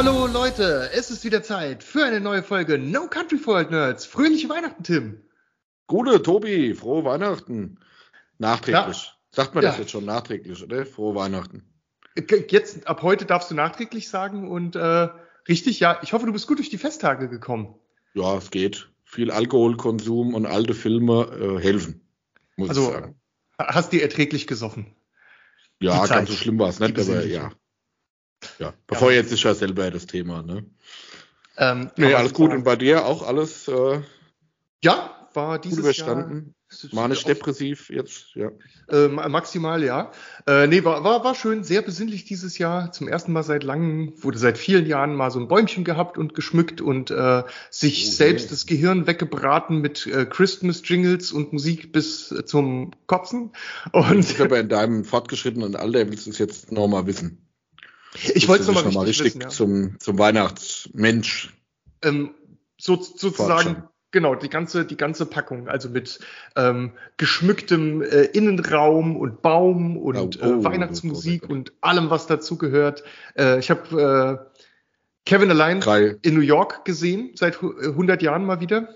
Hallo Leute, es ist wieder Zeit für eine neue Folge No Country for Old Nerds. Fröhliche Weihnachten, Tim. Gute, Tobi, frohe Weihnachten. Nachträglich. Sagt man Ja. das jetzt schon nachträglich, oder? Frohe Weihnachten. Jetzt, ab heute darfst du nachträglich sagen und äh, richtig, ja, ich hoffe, du bist gut durch die Festtage gekommen. Ja, es geht. Viel Alkoholkonsum und alte Filme äh, helfen, muss Also, ich sagen. Hast dir erträglich gesoffen. Ja, ganz so schlimm war es nicht, aber ja. Ja, bevor jetzt ist ja selber das Thema, ne? Ähm, Nee, alles gut. Und bei dir auch alles äh, Ja, war gut dieses überstanden? Jahr Manisch auf- depressiv jetzt, ja. Äh, ma- maximal, ja. Äh, nee, war, war, war schön, sehr besinnlich dieses Jahr. Zum ersten Mal seit langem, wurde seit vielen Jahren mal so ein Bäumchen gehabt und geschmückt und äh, sich Oh, selbst das Gehirn weggebraten mit äh, Christmas-Jingles und Musik bis äh, zum Kotzen. Und bist aber in deinem fortgeschrittenen Alter willst du es jetzt nochmal wissen. Ich wollte es nochmal richtig, mal wissen, ja. zum, zum Weihnachtsmensch. ähm, so, sozusagen, Fortschau. genau, die ganze, die ganze Packung, also mit ähm, geschmücktem äh, Innenraum und Baum und Oh, äh, oh, Weihnachtsmusik oh, oh, oh. und allem, was dazugehört. Äh, ich habe äh, Kevin allein Drei. in New York gesehen, seit hu- äh, 100 Jahren mal wieder.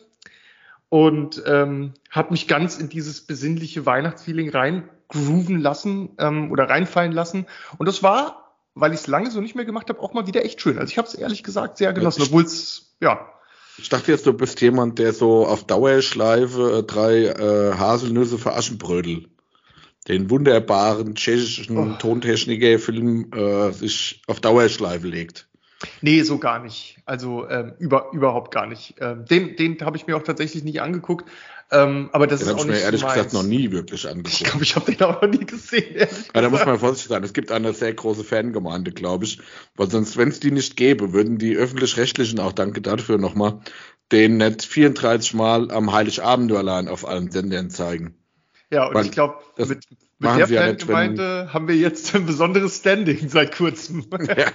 Und ähm, habe mich ganz in dieses besinnliche Weihnachtsfeeling reingrooven lassen ähm, oder reinfallen lassen. Und das war, weil ich es lange so nicht mehr gemacht habe, auch mal wieder echt schön. Also ich habe es ehrlich gesagt sehr genossen, obwohl es, ja, Ich dachte jetzt, du bist jemand, der so auf Dauerschleife äh, drei äh, Haselnüsse für Aschenbrödel, den wunderbaren tschechischen Oh. Tontechniker-Film äh, sich auf Dauerschleife legt. Nee, so gar nicht. Also ähm, über, überhaupt gar nicht. Ähm, den den habe ich mir auch tatsächlich nicht angeguckt. Ähm, aber das Den ist habe auch ich mir ehrlich so gesagt meins. noch nie wirklich Ich angeguckt. glaube, ich habe den auch noch nie gesehen. Ja, da muss man vorsichtig sein. Es gibt eine sehr große Fangemeinde, glaube ich. Weil sonst, wenn es die nicht gäbe, würden die Öffentlich-Rechtlichen, auch danke dafür nochmal, den nicht 34 Mal am Heiligabend nur allein auf allen Sendern zeigen. Ja, und weil ich glaube, mit, mit der sie ja nicht, wenn- Fangemeinde haben wir jetzt ein besonderes Standing seit kurzem. Ja.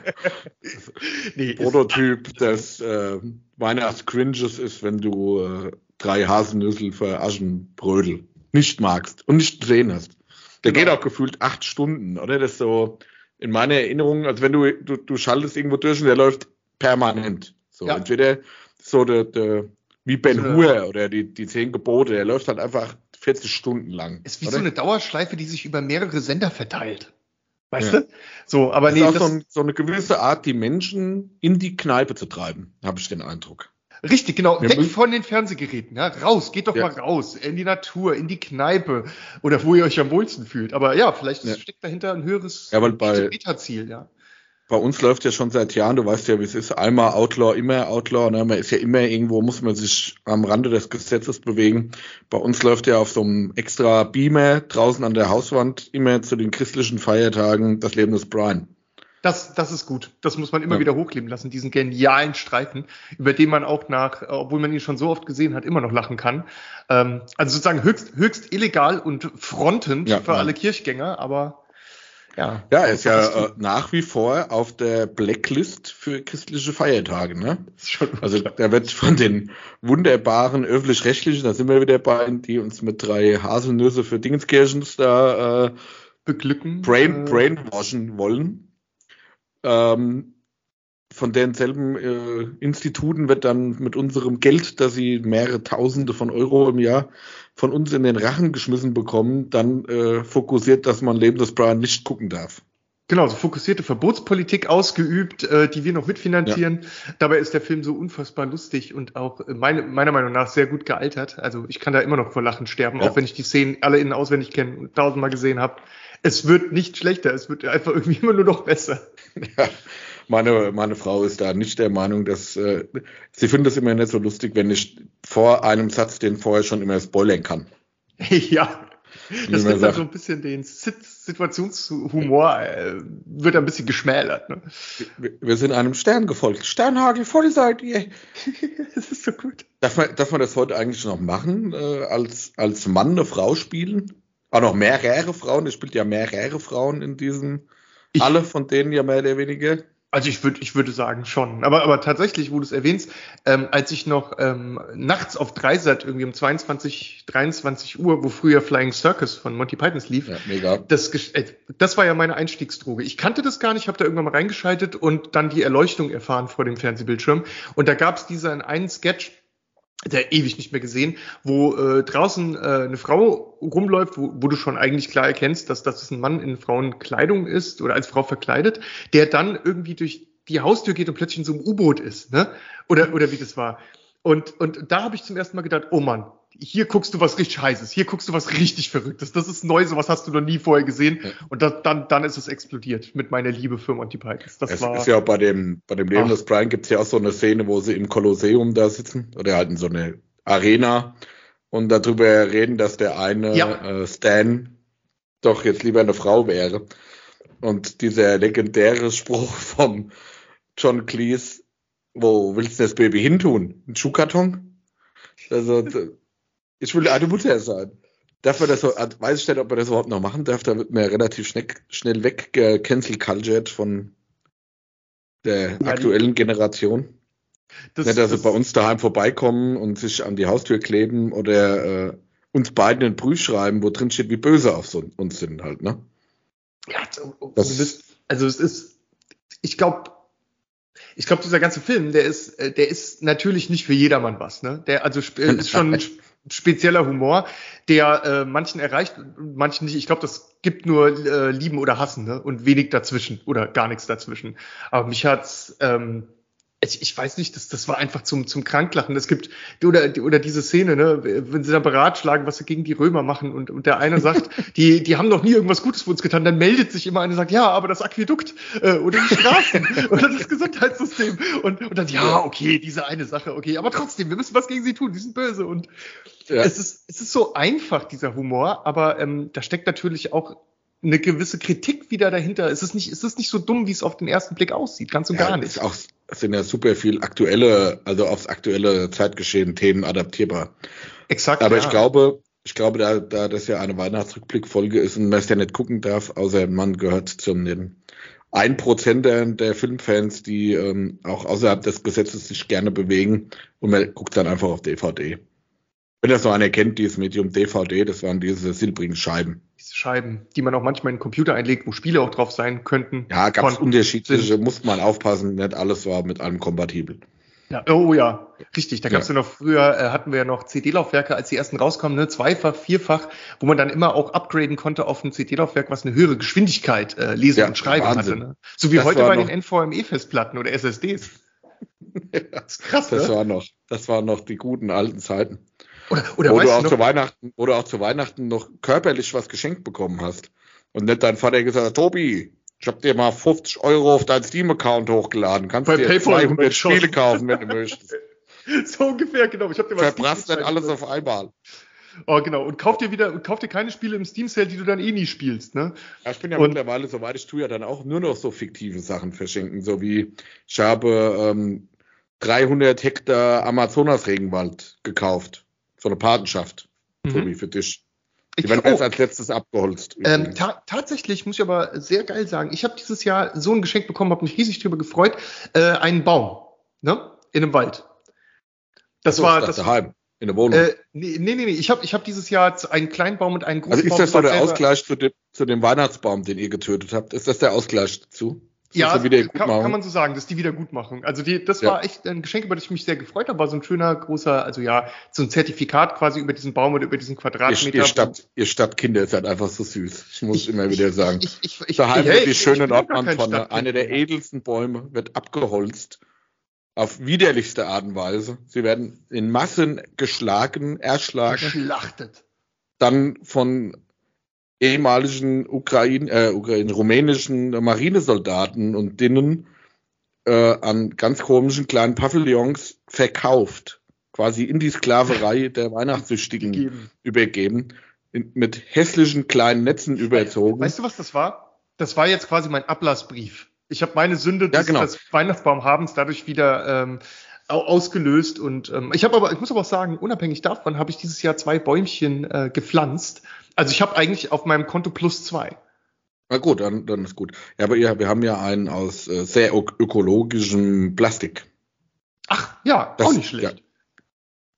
nee, Prototyp des äh, Weihnachtscringes ist, wenn du äh, drei Haselnüssel für Aschenbrödel nicht magst und nicht gesehen hast. Der Genau. geht auch gefühlt acht Stunden, oder? Das ist so in meiner Erinnerung, als wenn du, du, du schaltest irgendwo durch und der läuft permanent. So, Ja. entweder so der, der wie Ben So Hur oder die, die zehn Gebote, der läuft halt einfach 40 Stunden lang. ist wie oder? so eine Dauerschleife, die sich über mehrere Sender verteilt. Weißt Ja. du? So, aber das nee, ist auch so, ein, so eine gewisse Art, die Menschen in die Kneipe zu treiben, habe ich den Eindruck. Richtig, genau. Wir Weg von den Fernsehgeräten. Ja? Raus, geht doch Ja. mal raus. In die Natur, in die Kneipe. Oder wo ihr euch am wohlsten fühlt. Aber ja, vielleicht Ja. steckt dahinter ein höheres Ja, weil bei- Meta-Ziel, ja. bei uns läuft ja schon seit Jahren, du weißt ja, wie es ist, einmal Outlaw, immer Outlaw, ne? man ist ja immer irgendwo, muss man sich am Rande des Gesetzes bewegen. Bei uns läuft ja auf so einem extra Beamer draußen an der Hauswand immer zu den christlichen Feiertagen das Leben des Brian. Das, das ist gut. Das muss man immer Ja. wieder hochleben lassen, diesen genialen Streifen, über den man auch nach, äh, obwohl man ihn schon so oft gesehen hat, immer noch lachen kann. Ähm, also sozusagen höchst, höchst illegal und frontend Ja, für ja. alle Kirchgänger, aber ja. Ja, er ist ja äh, nach wie vor auf der Blacklist für christliche Feiertage. Ne? Also da wird von den wunderbaren öffentlich-rechtlichen, da sind wir wieder bei, die uns mit drei Haselnüsse für Dingenskirchens da äh, beglücken. brain, äh, brainwashen wollen. Ähm, von denselben äh, Instituten wird dann mit unserem Geld, das sie mehrere Tausende von Euro im Jahr von uns in den Rachen geschmissen bekommen, dann äh, fokussiert, dass man Leben des Brian nicht gucken darf. Genau, so fokussierte Verbotspolitik ausgeübt, äh, die wir noch mitfinanzieren. Dabei ist der Film so unfassbar lustig und auch äh, meine, meiner Meinung nach sehr gut gealtert. Also ich kann da immer noch vor Lachen sterben, Ja. auch wenn ich die Szenen alle innen auswendig kenne und tausendmal gesehen habe. Es wird nicht schlechter, es wird einfach irgendwie immer nur noch besser. Ja, meine, meine Frau ist da nicht der Meinung, dass äh, sie findet es immer nicht so lustig, wenn ich vor einem Satz den vorher schon immer spoilern kann. ja, das nimmt dann so ein bisschen den Sit Situationshumor, äh, wird ein bisschen geschmälert. Ne? Wir, wir sind einem Stern gefolgt. Sternhagel, voll seid ihr. das ist so gut. Darf man, darf man das heute eigentlich noch machen, äh, als, als Mann eine Frau spielen? Auch noch mehrere Frauen, es spielt ja mehrere Frauen in diesem, Ich- alle von denen ja mehr oder weniger. Also ich würde, ich würde sagen schon. Aber, aber tatsächlich, wo du es erwähnst, ähm, als ich noch ähm, nachts auf Dreisat irgendwie um 22, 23 Uhr, wo früher Flying Circus von Monty Pythons lief, ja, mega. Das, äh, das war ja meine Einstiegsdroge. Ich kannte das gar nicht, habe da irgendwann mal reingeschaltet und dann die Erleuchtung erfahren vor dem Fernsehbildschirm. Und da gab es diesen einen Sketch, der ewig nicht mehr gesehen, wo äh, draußen äh, eine Frau rumläuft, wo, wo du schon eigentlich klar erkennst, dass das ein Mann in Frauenkleidung ist oder als Frau verkleidet, der dann irgendwie durch die Haustür geht und plötzlich in so einem U-Boot ist, ne? Oder oder wie das war. Und und da habe ich zum ersten Mal gedacht, oh Mann, hier guckst du was richtig heißes, hier guckst du was richtig verrücktes. Das ist neu, sowas hast du noch nie vorher gesehen. Ja. Und das, dann, dann ist es explodiert mit meiner Liebe für Monty Pythons. Das es war, ist ja auch bei dem, bei dem Leben des Brian gibt es ja auch so eine Szene, wo sie im Kolosseum da sitzen oder halt in so eine Arena und darüber reden, dass der eine ja. äh, Stan doch jetzt lieber eine Frau wäre. Und dieser legendäre Spruch vom John Cleese, wo willst du das Baby hintun? Ein Schuhkarton? Also ich will eine Mutter sein. Darf man das so, weiß ich nicht, ob man das überhaupt noch machen darf, da wird man ja relativ schnell, schnell weg cancel cultured von der aktuellen Generation. Das, nicht, dass das, sie bei uns daheim vorbeikommen und sich an die Haustür kleben oder äh, uns beiden einen Brief schreiben, wo drin steht, wie böse auf so, uns sind halt, ne? Ja, das, also es ist, ich glaube, ich glaube, dieser ganze Film, der ist, äh, der ist natürlich nicht für jedermann was, ne? Der also ist schon spezieller Humor, der äh, manchen erreicht, manchen nicht. Ich glaube, das gibt nur äh, Lieben oder Hassen ne? und wenig dazwischen oder gar nichts dazwischen. Aber mich hat's ähm, ich, ich weiß nicht, das, das war einfach zum, zum Kranklachen. Es gibt, oder, oder diese Szene, ne, wenn sie da beratschlagen, was sie gegen die Römer machen und, und der eine sagt, die, die haben noch nie irgendwas Gutes für uns getan, dann meldet sich immer einer und sagt, ja, aber das Aquädukt äh, oder die Straßen oder das Gesundheitssystem und, und dann, ja, okay, diese eine Sache, okay, aber trotzdem, wir müssen was gegen sie tun, die sind böse und ja. es, ist, es ist so einfach, dieser Humor, aber ähm, da steckt natürlich auch eine gewisse Kritik wieder dahinter. Es ist nicht, es ist nicht so dumm, wie es auf den ersten Blick aussieht, ganz und ja, gar nicht. Ist auch, es sind ja super viel aktuelle, also aufs aktuelle Zeitgeschehen Themen adaptierbar. Exakt. Aber ja. ich glaube, ich glaube, da, da das ja eine Weihnachtsrückblickfolge ist und man es ja nicht gucken darf, außer man gehört zum den ein Prozent der, der Filmfans, die ähm, auch außerhalb des Gesetzes sich gerne bewegen und man guckt dann einfach auf DVD. Wenn das noch einer kennt, dieses Medium DVD, das waren diese silbrigen Scheiben. Diese Scheiben, die man auch manchmal in den Computer einlegt, wo Spiele auch drauf sein könnten. Ja, gab es unterschiedliche, muss man aufpassen, nicht alles war mit allem kompatibel. Ja, oh ja, richtig. Da gab es ja. ja. noch früher, äh, hatten wir ja noch CD-Laufwerke, als die ersten rauskommen, ne, zweifach, vierfach, wo man dann immer auch upgraden konnte auf ein CD-Laufwerk, was eine höhere Geschwindigkeit äh, lesen ja, und schreiben Wahnsinn. hatte. Ne? So wie das heute bei den NVMe-Festplatten oder SSDs. das ist krass, Das ne? war noch, das waren noch die guten alten Zeiten. Oder, oder wo, du auch zu Weihnachten, wo du auch zu Weihnachten noch körperlich was geschenkt bekommen hast. Und nicht dein Vater gesagt hat, Tobi, ich hab dir mal 50 Euro auf deinen Steam-Account hochgeladen. Kannst Bei dir PayPal 200 Spiele kaufen, wenn du möchtest. so ungefähr, genau. Ich hab dir mal Verbrasst dann alles auf einmal. Oh, genau. Und kauf dir wieder, kauf dir keine Spiele im Steam Sale, die du dann eh nie spielst, ne? Ja, ich bin ja und, mittlerweile, soweit ich tue, ja dann auch nur noch so fiktive Sachen verschenken, so wie ich habe ähm, 300 Hektar Amazonas-Regenwald gekauft so eine Patenschaft, mhm. Tobi, für dich. Die ich, werden oh, erst als letztes abgeholzt. Ähm, ta tatsächlich muss ich aber sehr geil sagen, ich habe dieses Jahr so ein Geschenk bekommen, habe mich riesig drüber gefreut, äh, einen Baum, ne, in einem Wald. Das so, war das daheim. In der Wohnung? Äh, nee, nee, nee, ich habe ich hab dieses Jahr einen kleinen Baum und einen großen Baum. Also ist das so der Ausgleich zu dem, zu dem Weihnachtsbaum, den ihr getötet habt? Ist das der Ausgleich dazu? Ja, kann, kann, man so sagen, das ist die Wiedergutmachung. Also die, das ja. war echt ein Geschenk, über das ich mich sehr gefreut habe. War so ein schöner, großer, also ja, so ein Zertifikat quasi über diesen Baum oder über diesen Quadratmeter. Ihr, ihr, Stadt, ihr Stadtkinder ist halt einfach so süß. Ich muss ich, immer wieder sagen. Ich, ich, ich, Daheim wird die schöne Nordmann-Tonne, eine der edelsten Bäume, wird abgeholzt. Auf widerlichste Art und Weise. Sie werden in Massen geschlagen, erschlagen. Geschlachtet. Dann von ehemaligen Ukraine, äh, Ukraine, rumänischen Marinesoldaten und Dinnen äh, an ganz komischen kleinen Pavillons verkauft, quasi in die Sklaverei der Weihnachtssüchtigen übergeben, in, mit hässlichen kleinen Netzen überzogen. Weißt du, was das war? Das war jetzt quasi mein Ablassbrief. Ich habe meine Sünde des, ja, genau. des Weihnachtsbaumhabens dadurch wieder ähm, ausgelöst und ähm, ich habe aber, ich muss aber auch sagen, unabhängig davon habe ich dieses Jahr zwei Bäumchen äh, gepflanzt also ich habe eigentlich auf meinem Konto plus zwei. Na gut, dann, dann ist gut. Ja, aber ja, wir haben ja einen aus äh, sehr ökologischem Plastik. Ach, ja, Das- auch nicht schlecht. ja.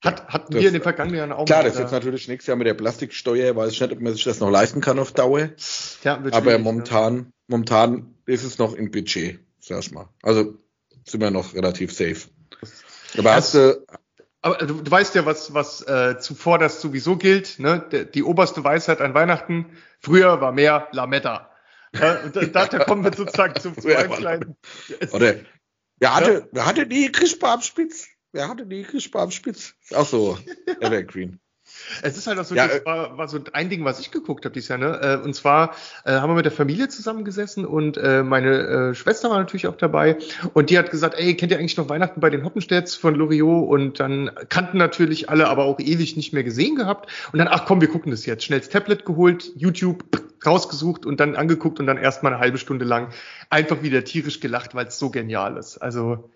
Hat, hatten Das- wir in den vergangenen Jahren auch Klar, mal, das ist jetzt natürlich nächstes Jahr mit der Plastiksteuer, weiß ich nicht, ob man sich das noch leisten kann auf Dauer. ja, wird Aber schwierig, momentan, momentan ist es noch im Budget, sag ich mal. Also sind wir noch relativ safe. Aber hast du, Aber du, du weißt ja, was, was äh, zuvor das sowieso gilt, ne? Der, die oberste Weisheit an Weihnachten, früher war mehr Lametta. Ja, und da, da, da kommen wir sozusagen zum. Es, oder, wer hatte, wer hatte die Crispa am Spitz? Wer hatte die Crispa am Spitz? Ist auch so, Evergreen. Es ist halt auch so, Ja, das äh, war, war so ein Ding, was ich geguckt habe dieses Jahr, ne? Äh, Und zwar äh, haben wir mit der Familie zusammengesessen und äh, meine äh, Schwester war natürlich auch dabei und die hat gesagt, ey, kennt ihr eigentlich noch Weihnachten bei den Hoppenstedts von Loriot? Und dann kannten natürlich alle, aber auch ewig nicht mehr gesehen gehabt. Und dann, ach komm, wir gucken das jetzt. Schnell das Tablet geholt, YouTube rausgesucht und dann angeguckt und dann erstmal eine halbe Stunde lang einfach wieder tierisch gelacht, weil es so genial ist. Also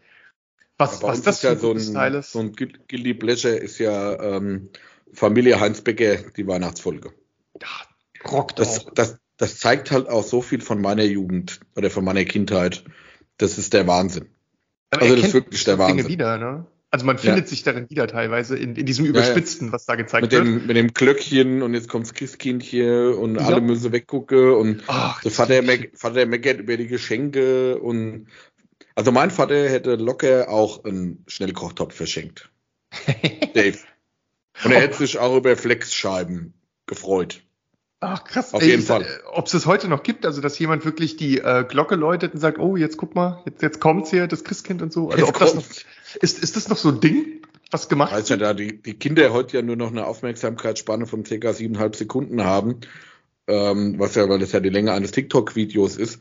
was, Bei was das ist ja so ein Teil ist. so ein Guil- Guilty Pleasure ist ja ähm, Familie Heinz Becker, die Weihnachtsfolge. ja, rockt Das, das, das zeigt halt auch so viel von meiner Jugend oder von meiner Kindheit. Das ist der Wahnsinn. Aber Also das ist wirklich der Dinge Wahnsinn. wieder, ne? Also man findet sich darin wieder teilweise in, in diesem ja. Überspitzten, was da gezeigt Mit wird. dem, mit dem Glöckchen und jetzt kommt's Christkindchen und Ja. alle müssen weggucken und Ach, der Vater, meck, Vater meckert über die Geschenke und also mein Vater hätte locker auch einen Schnellkochtopf verschenkt. Dave. Und er hätte sich auch über Flexscheiben gefreut. Ach krass. Auf Ey, jeden Fall. Ob es das heute noch gibt, also dass jemand wirklich die äh, Glocke läutet und sagt, oh, jetzt guck mal, jetzt, jetzt kommt's hier, das Christkind und so. Also Jetzt ob das noch, ist, ist das noch so ein Ding, was gemacht Weiß ja, da die, die Kinder heute ja nur noch eine Aufmerksamkeitsspanne von ca. siebeneinhalb Sekunden haben, ähm, was ja, weil das ja die Länge eines TikTok-Videos ist,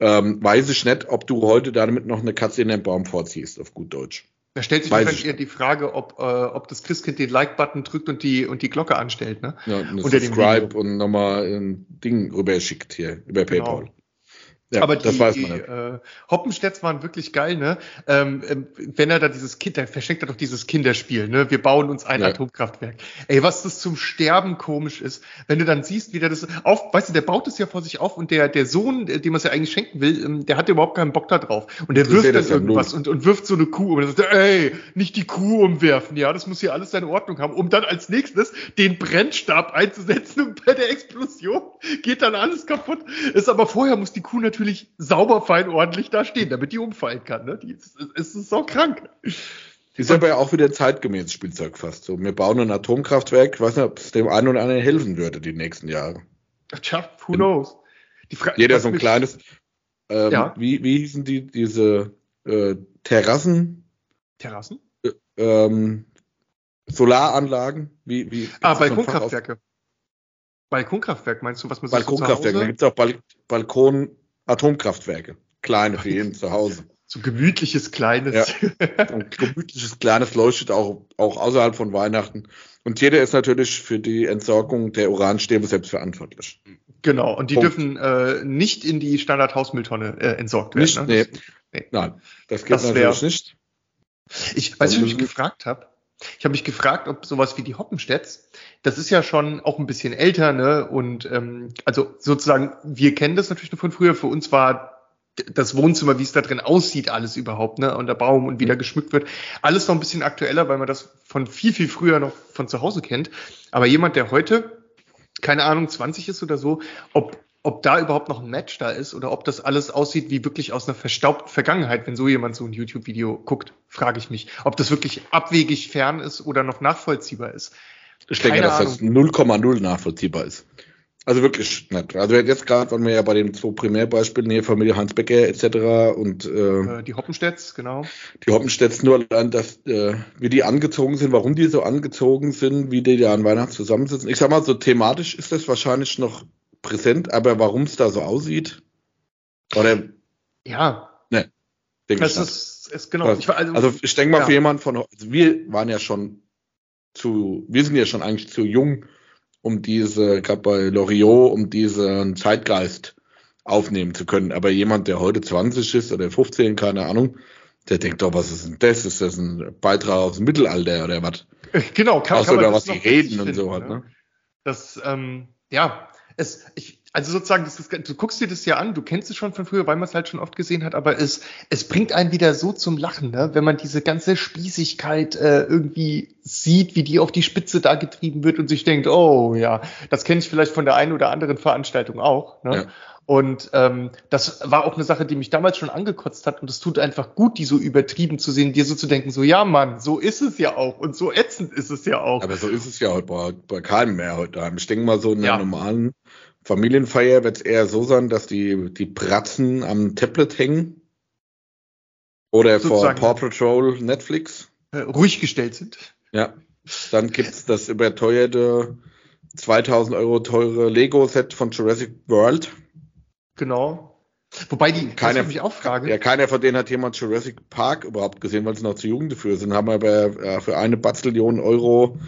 ähm, weiß ich nicht, ob du heute damit noch eine Katze in den Baum vorziehst, auf gut Deutsch. Da stellt sich ich eher die Frage, ob, äh, ob das Christkind den Like-Button drückt und die, und die Glocke anstellt, ne? Ja, eine Unter Subscribe und nochmal ein Ding rüberschickt hier über Genau. PayPal. Ja, aber die, man äh, Hoppenstedts waren wirklich geil, ne? Ähm, ähm, wenn er da dieses Kind, da verschenkt er doch dieses Kinderspiel, ne? Wir bauen uns ein Ja. Atomkraftwerk. Ey, was das zum Sterben komisch ist, wenn du dann siehst, wie der das auf, weißt du, der baut es ja vor sich auf und der, der Sohn, äh, dem er es ja eigentlich schenken will, ähm, der hat überhaupt keinen Bock da drauf. Und der wirft dann irgendwas und, und wirft so eine Kuh um. Und sagt ey, nicht die Kuh umwerfen, ja, das muss hier alles seine Ordnung haben, um dann als nächstes den Brennstab einzusetzen und bei der Explosion geht dann alles kaputt. Ist aber vorher muss die Kuh natürlich sauber, fein, ordentlich da stehen, damit die umfallen kann. Ne? Die ist, ist, ist so krank. Ist aber ja auch wieder zeitgemäß Spielzeug fast. So, wir bauen ein Atomkraftwerk, ich weiß nicht, ob es dem einen oder anderen helfen würde die nächsten Jahre. Tja, who knows? Jeder so ein kleines, ähm, Ja. wie, wie hießen die, diese äh, Terrassen, Terrassen? ähm, Solaranlagen? Wie, wie, Ah, Balkonkraftwerke. Balkonkraftwerk, meinst du, was man sich Balkonkraftwerke, so da gibt es auch Bal Balkon-Atomkraftwerke. Kleine für jeden zu Hause. so gemütliches, kleines. Ja. Ein gemütliches kleines leuchtet auch, auch außerhalb von Weihnachten. Und jeder ist natürlich für die Entsorgung der Uranstäbe selbst verantwortlich. genau, und die Punkt. dürfen äh, nicht in die Standard-Hausmülltonne äh, entsorgt werden. Nicht, ne? nee. Nee. Nein, das geht Das natürlich nicht. Ich weiß, ich mich Mhm. gefragt habe. Ich habe mich gefragt, ob sowas wie die Hoppenstedts, das ist ja schon auch ein bisschen älter, ne? Und ähm, also sozusagen, wir kennen das natürlich nur von früher. Für uns war das Wohnzimmer, wie es da drin aussieht, alles überhaupt, ne? Und der Baum und wie Mhm. da geschmückt wird, alles noch ein bisschen aktueller, weil man das von viel, viel früher noch von zu Hause kennt. Aber jemand, der heute, keine Ahnung, 20 ist oder so, ob ob da überhaupt noch ein Match da ist oder ob das alles aussieht wie wirklich aus einer verstaubten Vergangenheit, wenn so jemand so ein YouTube-Video guckt, frage ich mich. Ob das wirklich abwegig fern ist oder noch nachvollziehbar ist. Ich denke, Keine dass das 0,0 nachvollziehbar ist. Also wirklich nicht. Also jetzt gerade waren wir ja bei den zwei Primärbeispielen hier, Familie Hans Becker etc. und äh, Äh, die Hoppenstedts, genau. die Hoppenstedts nur allein, dass äh, wie die angezogen sind, warum die so angezogen sind, wie die da an Weihnachten zusammensitzen. Ich sag mal, so thematisch ist das wahrscheinlich noch präsent, aber warum es da so aussieht, oder Ja, denke ich das nicht. ist, ist genau. Ich, war- also, Also ich denke mal Ja. für jemanden von, also wir waren ja schon zu, wir sind ja schon eigentlich zu jung, um diese, gerade bei Loriot, um diesen Zeitgeist aufnehmen zu können. Aber jemand, der heute 20 ist oder 15, keine Ahnung, der denkt doch, was ist denn das? Ist das ein Beitrag aus dem Mittelalter oder was? genau, kann, Außer kann man oder das was die reden und so finden, halt, ne? Das, ähm, ja, es, ich, also sozusagen, das ist, du guckst dir das ja an, du kennst es schon von früher, weil man es halt schon oft gesehen hat, aber es, es bringt einen wieder so zum Lachen, ne? wenn man diese ganze Spießigkeit äh, irgendwie sieht, wie die auf die Spitze da getrieben wird und sich denkt, oh ja, das kenne ich vielleicht von der einen oder anderen Veranstaltung auch. Ne? Ja. Und ähm, das war auch eine Sache, die mich damals schon angekotzt hat. Und es tut einfach gut, die so übertrieben zu sehen, dir so zu denken, so ja, Mann, so ist es ja auch. Und so ätzend ist es ja auch. Aber so ist es ja heute bei, bei keinem mehr heute. Ich denke mal, so in der ja. normalen Familienfeier wird es eher so sein, dass die, die Pratzen am Tablet hängen. Oder vor Paw Patrol Netflix. Äh, ruhig gestellt sind. Ja. Dann gibt's das überteuerte 2000 Euro teure Lego-Set von Jurassic World. Genau. Wobei die, keiner, mich auch frage. Ja, keiner von denen hat jemand Jurassic Park überhaupt gesehen, weil sie noch zu jung dafür sind. Haben aber äh, für eine Bazillion Euro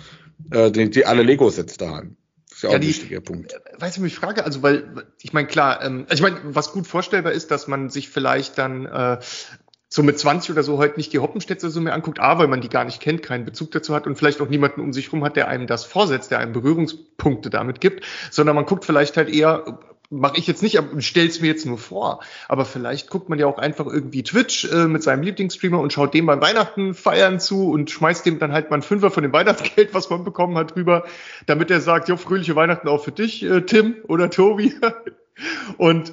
äh, die, die alle Lego-Sets da haben. Das ist ja auch ja, ein die, wichtiger Punkt. Äh, weißt du, mich frage, also weil, ich meine, klar, ähm, also ich meine, was gut vorstellbar ist, dass man sich vielleicht dann äh, so mit 20 oder so heute nicht die Hoppenstädte so mehr anguckt, A, weil man die gar nicht kennt, keinen Bezug dazu hat und vielleicht auch niemanden um sich rum hat, der einem das vorsetzt, der einem Berührungspunkte damit gibt, sondern man guckt vielleicht halt eher, mache ich jetzt nicht, aber stell's mir jetzt nur vor. Aber vielleicht guckt man ja auch einfach irgendwie Twitch äh, mit seinem Lieblingsstreamer und schaut dem beim Weihnachten feiern zu und schmeißt dem dann halt mal ein Fünfer von dem Weihnachtsgeld, was man bekommen hat, rüber, damit er sagt, ja, fröhliche Weihnachten auch für dich, äh, Tim oder Tobi. und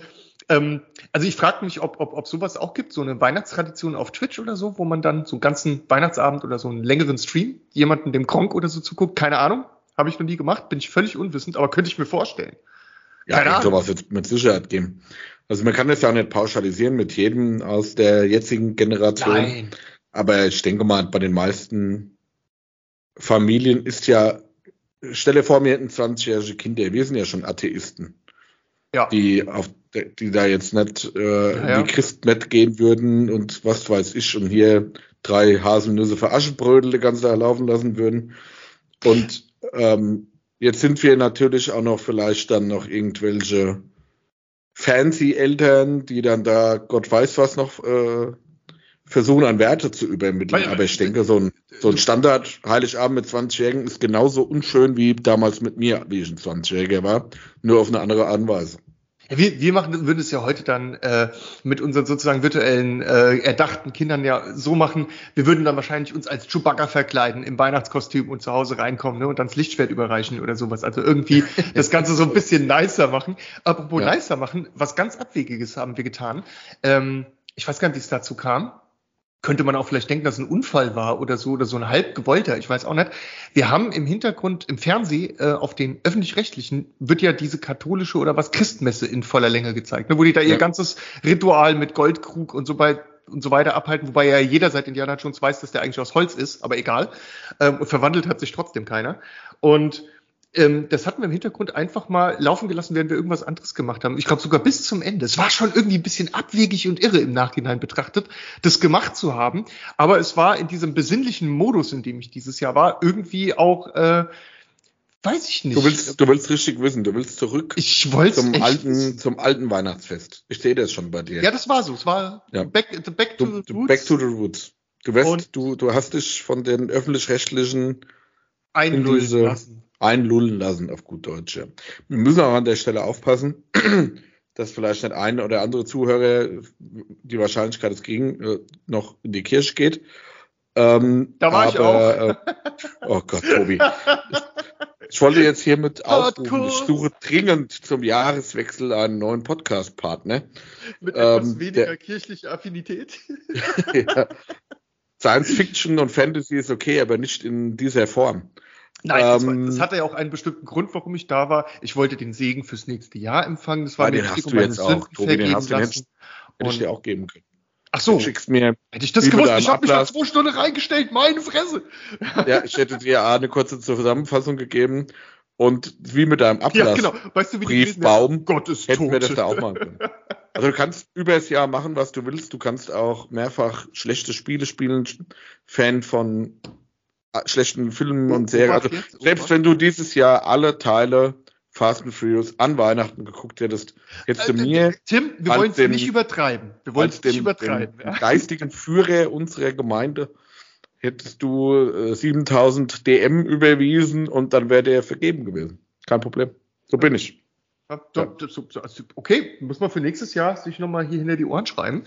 ähm, also ich frage mich, ob, ob, ob sowas auch gibt, so eine Weihnachtstradition auf Twitch oder so, wo man dann so einen ganzen Weihnachtsabend oder so einen längeren Stream jemanden dem Kronk oder so zuguckt. Keine Ahnung, habe ich noch nie gemacht, bin ich völlig unwissend, aber könnte ich mir vorstellen. Ja, Keine sowas wird mit Sicherheit geben. Also man kann das ja auch nicht pauschalisieren mit jedem aus der jetzigen Generation. Nein. Aber ich denke mal, bei den meisten Familien ist ja, stelle vor, mir hätten 20-jährige Kinder, wir sind ja schon Atheisten. Ja. Die auf die da jetzt nicht äh, ja, ja. in die Christmet gehen würden und was weiß ich und hier drei Haselnüsse für Aschenbrödel die ganze Zeit laufen lassen würden. Und ähm, Jetzt sind wir natürlich auch noch vielleicht dann noch irgendwelche fancy Eltern, die dann da Gott weiß was noch äh, versuchen an Werte zu übermitteln. Aber ich denke, so ein, so ein Standard Heiligabend mit 20-Jährigen ist genauso unschön wie damals mit mir, wie ich ein 20-Jähriger war, nur auf eine andere Art und Weise. Ja, wir, wir machen, würden es ja heute dann äh, mit unseren sozusagen virtuellen äh, erdachten Kindern ja so machen. Wir würden dann wahrscheinlich uns als Chewbacca verkleiden im Weihnachtskostüm und zu Hause reinkommen ne, und dann das Lichtschwert überreichen oder sowas. Also irgendwie das Ganze so ein bisschen nicer machen. Apropos ja. nicer machen, was ganz Abwegiges haben wir getan. Ähm, ich weiß gar nicht, wie es dazu kam könnte man auch vielleicht denken, dass ein Unfall war oder so oder so ein halb gewollter, ich weiß auch nicht. Wir haben im Hintergrund im Fernsehen äh, auf den öffentlich-rechtlichen wird ja diese katholische oder was Christmesse in voller Länge gezeigt, ne, wo die da ja. ihr ganzes Ritual mit Goldkrug und so weiter und so weiter abhalten, wobei ja jeder seit Indiana Jones weiß, dass der eigentlich aus Holz ist, aber egal. Ähm, verwandelt hat sich trotzdem keiner. Und ähm, das hatten wir im Hintergrund einfach mal laufen gelassen, während wir irgendwas anderes gemacht haben. Ich glaube sogar bis zum Ende. Es war schon irgendwie ein bisschen abwegig und irre im Nachhinein betrachtet, das gemacht zu haben. Aber es war in diesem besinnlichen Modus, in dem ich dieses Jahr war, irgendwie auch, äh, weiß ich nicht. Du willst, du willst richtig wissen, du willst zurück ich zum alten, zum alten Weihnachtsfest. Ich sehe das schon bei dir. Ja, das war so. Es war ja. back, back, to du, the roots. Back to the roots. Du, weißt, du, du hast dich von den öffentlich-rechtlichen einlullen lassen einlullen lassen, auf gut Deutsch. Ja. Wir müssen auch an der Stelle aufpassen, dass vielleicht nicht ein oder andere Zuhörer, die Wahrscheinlichkeit ist gegen, äh, noch in die Kirche geht. Ähm, da war aber, ich auch. Äh, oh Gott, Tobi. Ich wollte jetzt hiermit aufrufen, ich suche dringend zum Jahreswechsel einen neuen Podcast-Partner. Mit etwas ähm, weniger der, kirchlicher Affinität. ja. Science Fiction und Fantasy ist okay, aber nicht in dieser Form. Nein, ähm, das, war, das, hatte ja auch einen bestimmten Grund, warum ich da war. Ich wollte den Segen fürs nächste Jahr empfangen. Das war mir wichtig, um meine Sünden Tobi, den hast lassen. Den hätte ich dir auch geben können. Ach so. Du schickst mir hätte ich das gewusst, ich habe mich da zwei Stunden reingestellt, meine Fresse. Ja, ich hätte dir eine kurze Zusammenfassung gegeben und wie mit deinem Ablass. Ja, genau. Weißt du, wie Briefbaum, Gottes hätten wir das da auch machen können. Also du kannst über das Jahr machen, was du willst. Du kannst auch mehrfach schlechte Spiele spielen. Fan von schlechten Filmen und Serien. Also selbst wenn du dieses Jahr alle Teile Fast and Furious an Weihnachten geguckt hättest, hättest du äh, mir. Tim, wir wollen es nicht übertreiben. Wir wollen es nicht übertreiben. Den ja. geistigen Führer unserer Gemeinde hättest du äh, 7000 DM überwiesen und dann wäre der vergeben gewesen. Kein Problem. So bin ich. Okay, muss man für nächstes Jahr sich nochmal hier hinter die Ohren schreiben.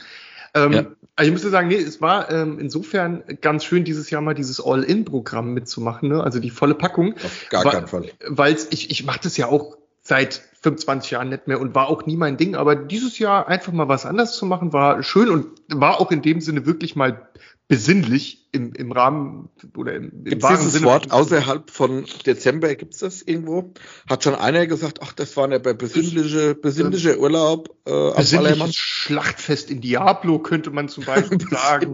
Ähm, ja. Also ich müsste sagen, nee, es war ähm, insofern ganz schön, dieses Jahr mal dieses All-In-Programm mitzumachen, ne? also die volle Packung. Auf gar keinen Fall. Weil ich, ich mache das ja auch seit 25 Jahren nicht mehr und war auch nie mein Ding, aber dieses Jahr einfach mal was anderes zu machen, war schön und war auch in dem Sinne wirklich mal besinnlich im, im Rahmen oder im, im gibt's dieses Sinne Wort außerhalb von Dezember gibt es das irgendwo? Hat schon einer gesagt, ach, das war der besinnliche, besinnliche Urlaub. Äh, Besinnliches Schlachtfest in Diablo könnte man zum Beispiel sagen.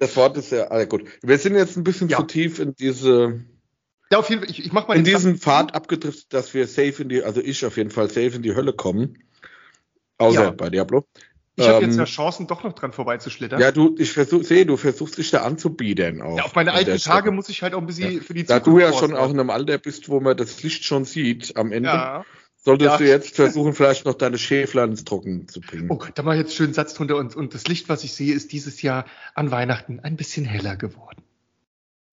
das Wort ist ja, also gut. Wir sind jetzt ein bisschen ja. zu tief in diese ja, auf jeden Fall. Ich, ich mach mal in diesen Pfad abgedriftet, dass wir safe in die, also ich auf jeden Fall safe in die Hölle kommen. Außer ja. bei Diablo. Ich habe jetzt ähm, ja Chancen, doch noch dran vorbeizuschlittern. Ja, du, ich versuch, sehe, du versuchst dich da anzubieten. Auch ja, auf meine alten Tage muss ich halt auch ein bisschen ja. für die Zukunft. Da du ja schon auch in einem Alter bist, wo man das Licht schon sieht am Ende, ja. solltest ja. du jetzt versuchen, vielleicht noch deine Schäfler ins Trocken zu bringen. Oh Gott, da ich jetzt schön Satz drunter und, und das Licht, was ich sehe, ist dieses Jahr an Weihnachten ein bisschen heller geworden.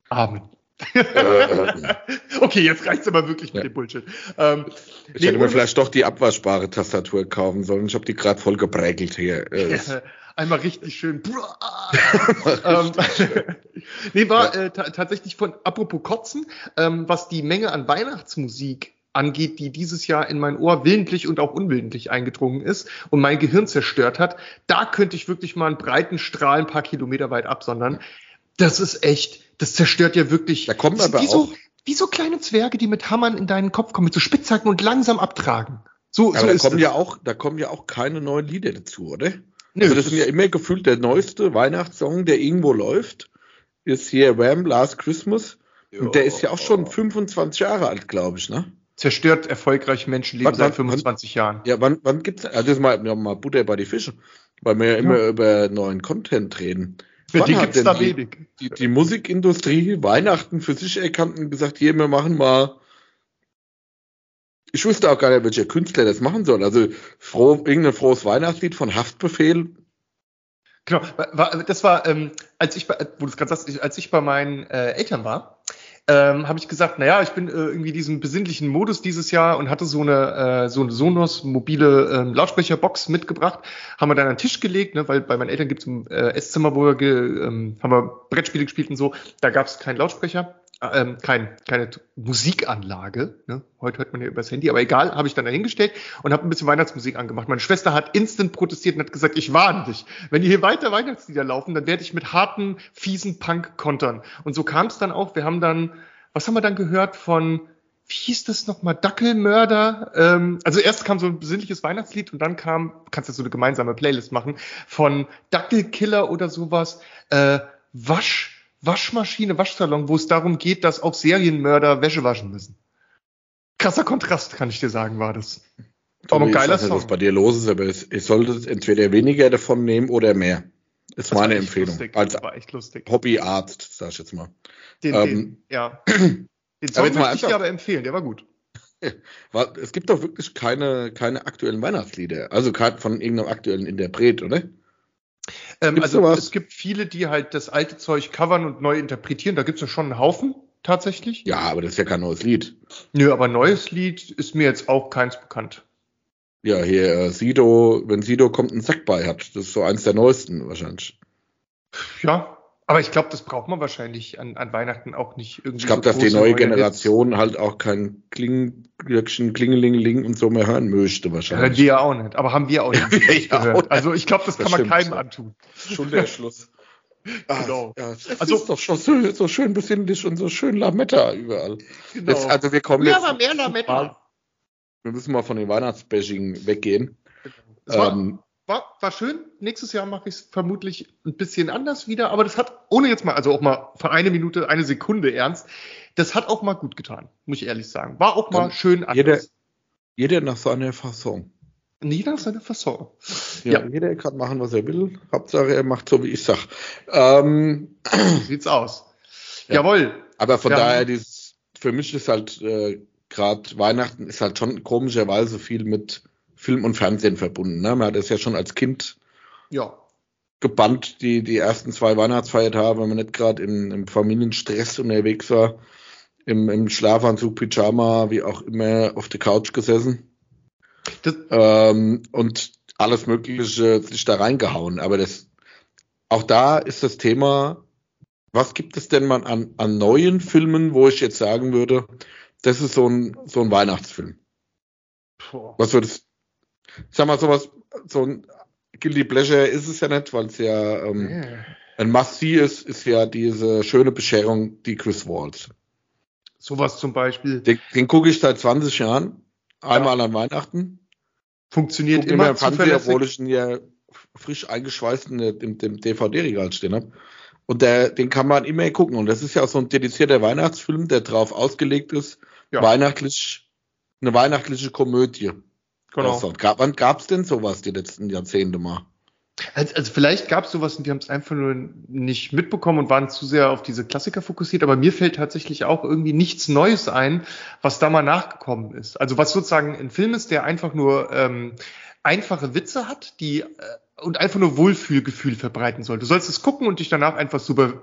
Amen. okay, jetzt reicht's aber wirklich mit dem Bullshit. Ähm, ich nee, hätte mir vielleicht doch die abwaschbare Tastatur kaufen sollen. Ich habe die gerade voll geprägelt hier. Einmal richtig schön. ähm, nee, war ja. äh, tatsächlich von, apropos Kotzen, ähm, was die Menge an Weihnachtsmusik angeht, die dieses Jahr in mein Ohr willentlich und auch unwillentlich eingedrungen ist und mein Gehirn zerstört hat, da könnte ich wirklich mal einen breiten Strahl ein paar Kilometer weit absondern. Das ist echt, das zerstört ja wirklich. Da kommen aber wie auch. So, wie so kleine Zwerge, die mit Hammern in deinen Kopf kommen, mit so Spitzhacken und langsam abtragen. So, aber so da kommen das. ja auch, da kommen ja auch keine neuen Lieder dazu, oder? Nö, also das, ist ja immer gefühlt der neueste Weihnachtssong, der irgendwo läuft, ist hier Wham! Last Christmas. Jo. Und der ist ja auch schon 25 Jahre alt, glaube ich, ne? Zerstört erfolgreich Menschenleben seit 25 wann, Jahren. Ja, wann, wann gibt's, also das ist mal, ja, mal Butter bei die Fische, weil wir ja immer ja. über neuen Content reden. Für die gibt's da die, wenig. Die, die, Musikindustrie Weihnachten für sich erkannt und gesagt, hier, wir machen mal. Ich wusste auch gar nicht, welcher Künstler das machen soll. Also froh, irgendein frohes Weihnachtslied von Haftbefehl. Genau, das war, ähm, als ich bei, wo du es gerade sagst, als ich bei meinen äh, Eltern war, ähm, habe ich gesagt, naja, ich bin äh, irgendwie diesen besinnlichen Modus dieses Jahr und hatte so eine äh, so eine Sonos mobile ähm, Lautsprecherbox mitgebracht, haben wir dann an den Tisch gelegt, ne, weil bei meinen Eltern gibt es ein äh, Esszimmer, wo wir ähm, haben wir Brettspiele gespielt und so, da gab es keinen Lautsprecher, ähm, kein, keine Musikanlage. Ne? Heute hört man ja übers Handy, aber egal, habe ich dann dahingestellt und habe ein bisschen Weihnachtsmusik angemacht. Meine Schwester hat instant protestiert und hat gesagt, ich warne dich. Wenn hier weiter Weihnachtslieder laufen, dann werde ich mit harten, fiesen Punk kontern. Und so kam es dann auch. Wir haben dann, was haben wir dann gehört von wie hieß das nochmal, Dackelmörder? Ähm, also erst kam so ein besinnliches Weihnachtslied und dann kam, kannst du so eine gemeinsame Playlist machen, von Dackelkiller oder sowas, äh, Wasch, Waschmaschine, Waschsalon, wo es darum geht, dass auch Serienmörder Wäsche waschen müssen. Krasser Kontrast, kann ich dir sagen, war das. Aber ein geiler Song. was bei dir los ist, aber ich sollte entweder weniger davon nehmen oder mehr. Ist das meine Empfehlung. Lustig. Als war echt lustig. Hobbyarzt, sag ich jetzt mal. Den, ähm, den ja. Den Song möchte ich dir aber empfehlen, der war gut. Es gibt doch wirklich keine, keine aktuellen Weihnachtslieder. Also von irgendeinem aktuellen Interpret, oder? Ähm, also sowas? es gibt viele, die halt das alte Zeug covern und neu interpretieren. Da gibt es ja schon einen Haufen tatsächlich. Ja, aber das ist ja kein neues Lied. Nö, aber neues Lied ist mir jetzt auch keins bekannt. Ja, hier äh, Sido, wenn Sido kommt, einen Sack bei hat. Das ist so eins der neuesten wahrscheinlich. Ja, aber ich glaube, das braucht man wahrscheinlich an, an Weihnachten auch nicht irgendwie. Ich glaube, so dass die neue Generation halt auch kein Klingelglöckchen, Klingelingeling und so mehr hören möchte wahrscheinlich. Hören wir ja auch nicht, aber haben wir auch nicht, wir gehört. Auch nicht. Also ich glaube, das, das, kann man keinem antun. Schon der Schluss. Ah, genau. Ja, es also, ist doch schon so, so schön besinnlich und so schön Lametta überall. Genau. Jetzt, also wir kommen ja, jetzt. mehr Lametta. Wir müssen mal von den Weihnachtsbashing weggehen. Ähm, war, war schön. Nächstes Jahr mache ich es vermutlich ein bisschen anders wieder, aber das hat, ohne jetzt mal, also auch mal für eine Minute, eine Sekunde ernst, das hat auch mal gut getan, muss ich ehrlich sagen. War auch mal Dann schön anders. Jeder, jeder nach seiner Fasson. Jeder nach seiner Fasson. Ja, ja. jeder kann machen, was er will. Hauptsache, er macht so, wie ich sag. Ähm, sieht's aus. Ja. Jawohl. Aber von ja. daher, dieses, für mich ist halt äh, gerade Weihnachten ist halt schon komischerweise viel mit Film und Fernsehen verbunden. Ne? Man hat es ja schon als Kind ja. gebannt, die, die ersten zwei Weihnachtsfeiertage, wenn man nicht gerade im, im Familienstress unterwegs war. im, im Schlafanzug, Pyjama, wie auch immer, auf der Couch gesessen. Ähm, und alles Mögliche sich da reingehauen. Aber das, auch da ist das Thema, was gibt es denn mal an, an neuen Filmen, wo ich jetzt sagen würde, das ist so ein, so ein Weihnachtsfilm? Boah. Was würdest, sag mal, sowas, so ein Guilty Pleasure ist es ja nicht, weil es ja ähm, yeah. ein Must-See ist, ist ja diese schöne Bescherung, die Chris Walls. Sowas zum Beispiel. Den, den gucke ich seit 20 Jahren, einmal ja. an Weihnachten. Funktioniert immer, immer Fernseher, obwohl ich ihn ja frisch eingeschweißt in dem, dem DVD-Regal stehen habe. Und der, den kann man immer gucken. Und das ist ja auch so ein dedizierter Weihnachtsfilm, der darauf ausgelegt ist, ja. weihnachtlich, eine weihnachtliche Komödie. Genau. Gab, wann gab es denn sowas die letzten Jahrzehnte mal? Also, also vielleicht gab es sowas und wir haben es einfach nur nicht mitbekommen und waren zu sehr auf diese Klassiker fokussiert, aber mir fällt tatsächlich auch irgendwie nichts Neues ein, was da mal nachgekommen ist. Also was sozusagen ein Film ist, der einfach nur ähm, einfache Witze hat, die äh, und einfach nur Wohlfühlgefühl verbreiten soll. Du sollst es gucken und dich danach einfach super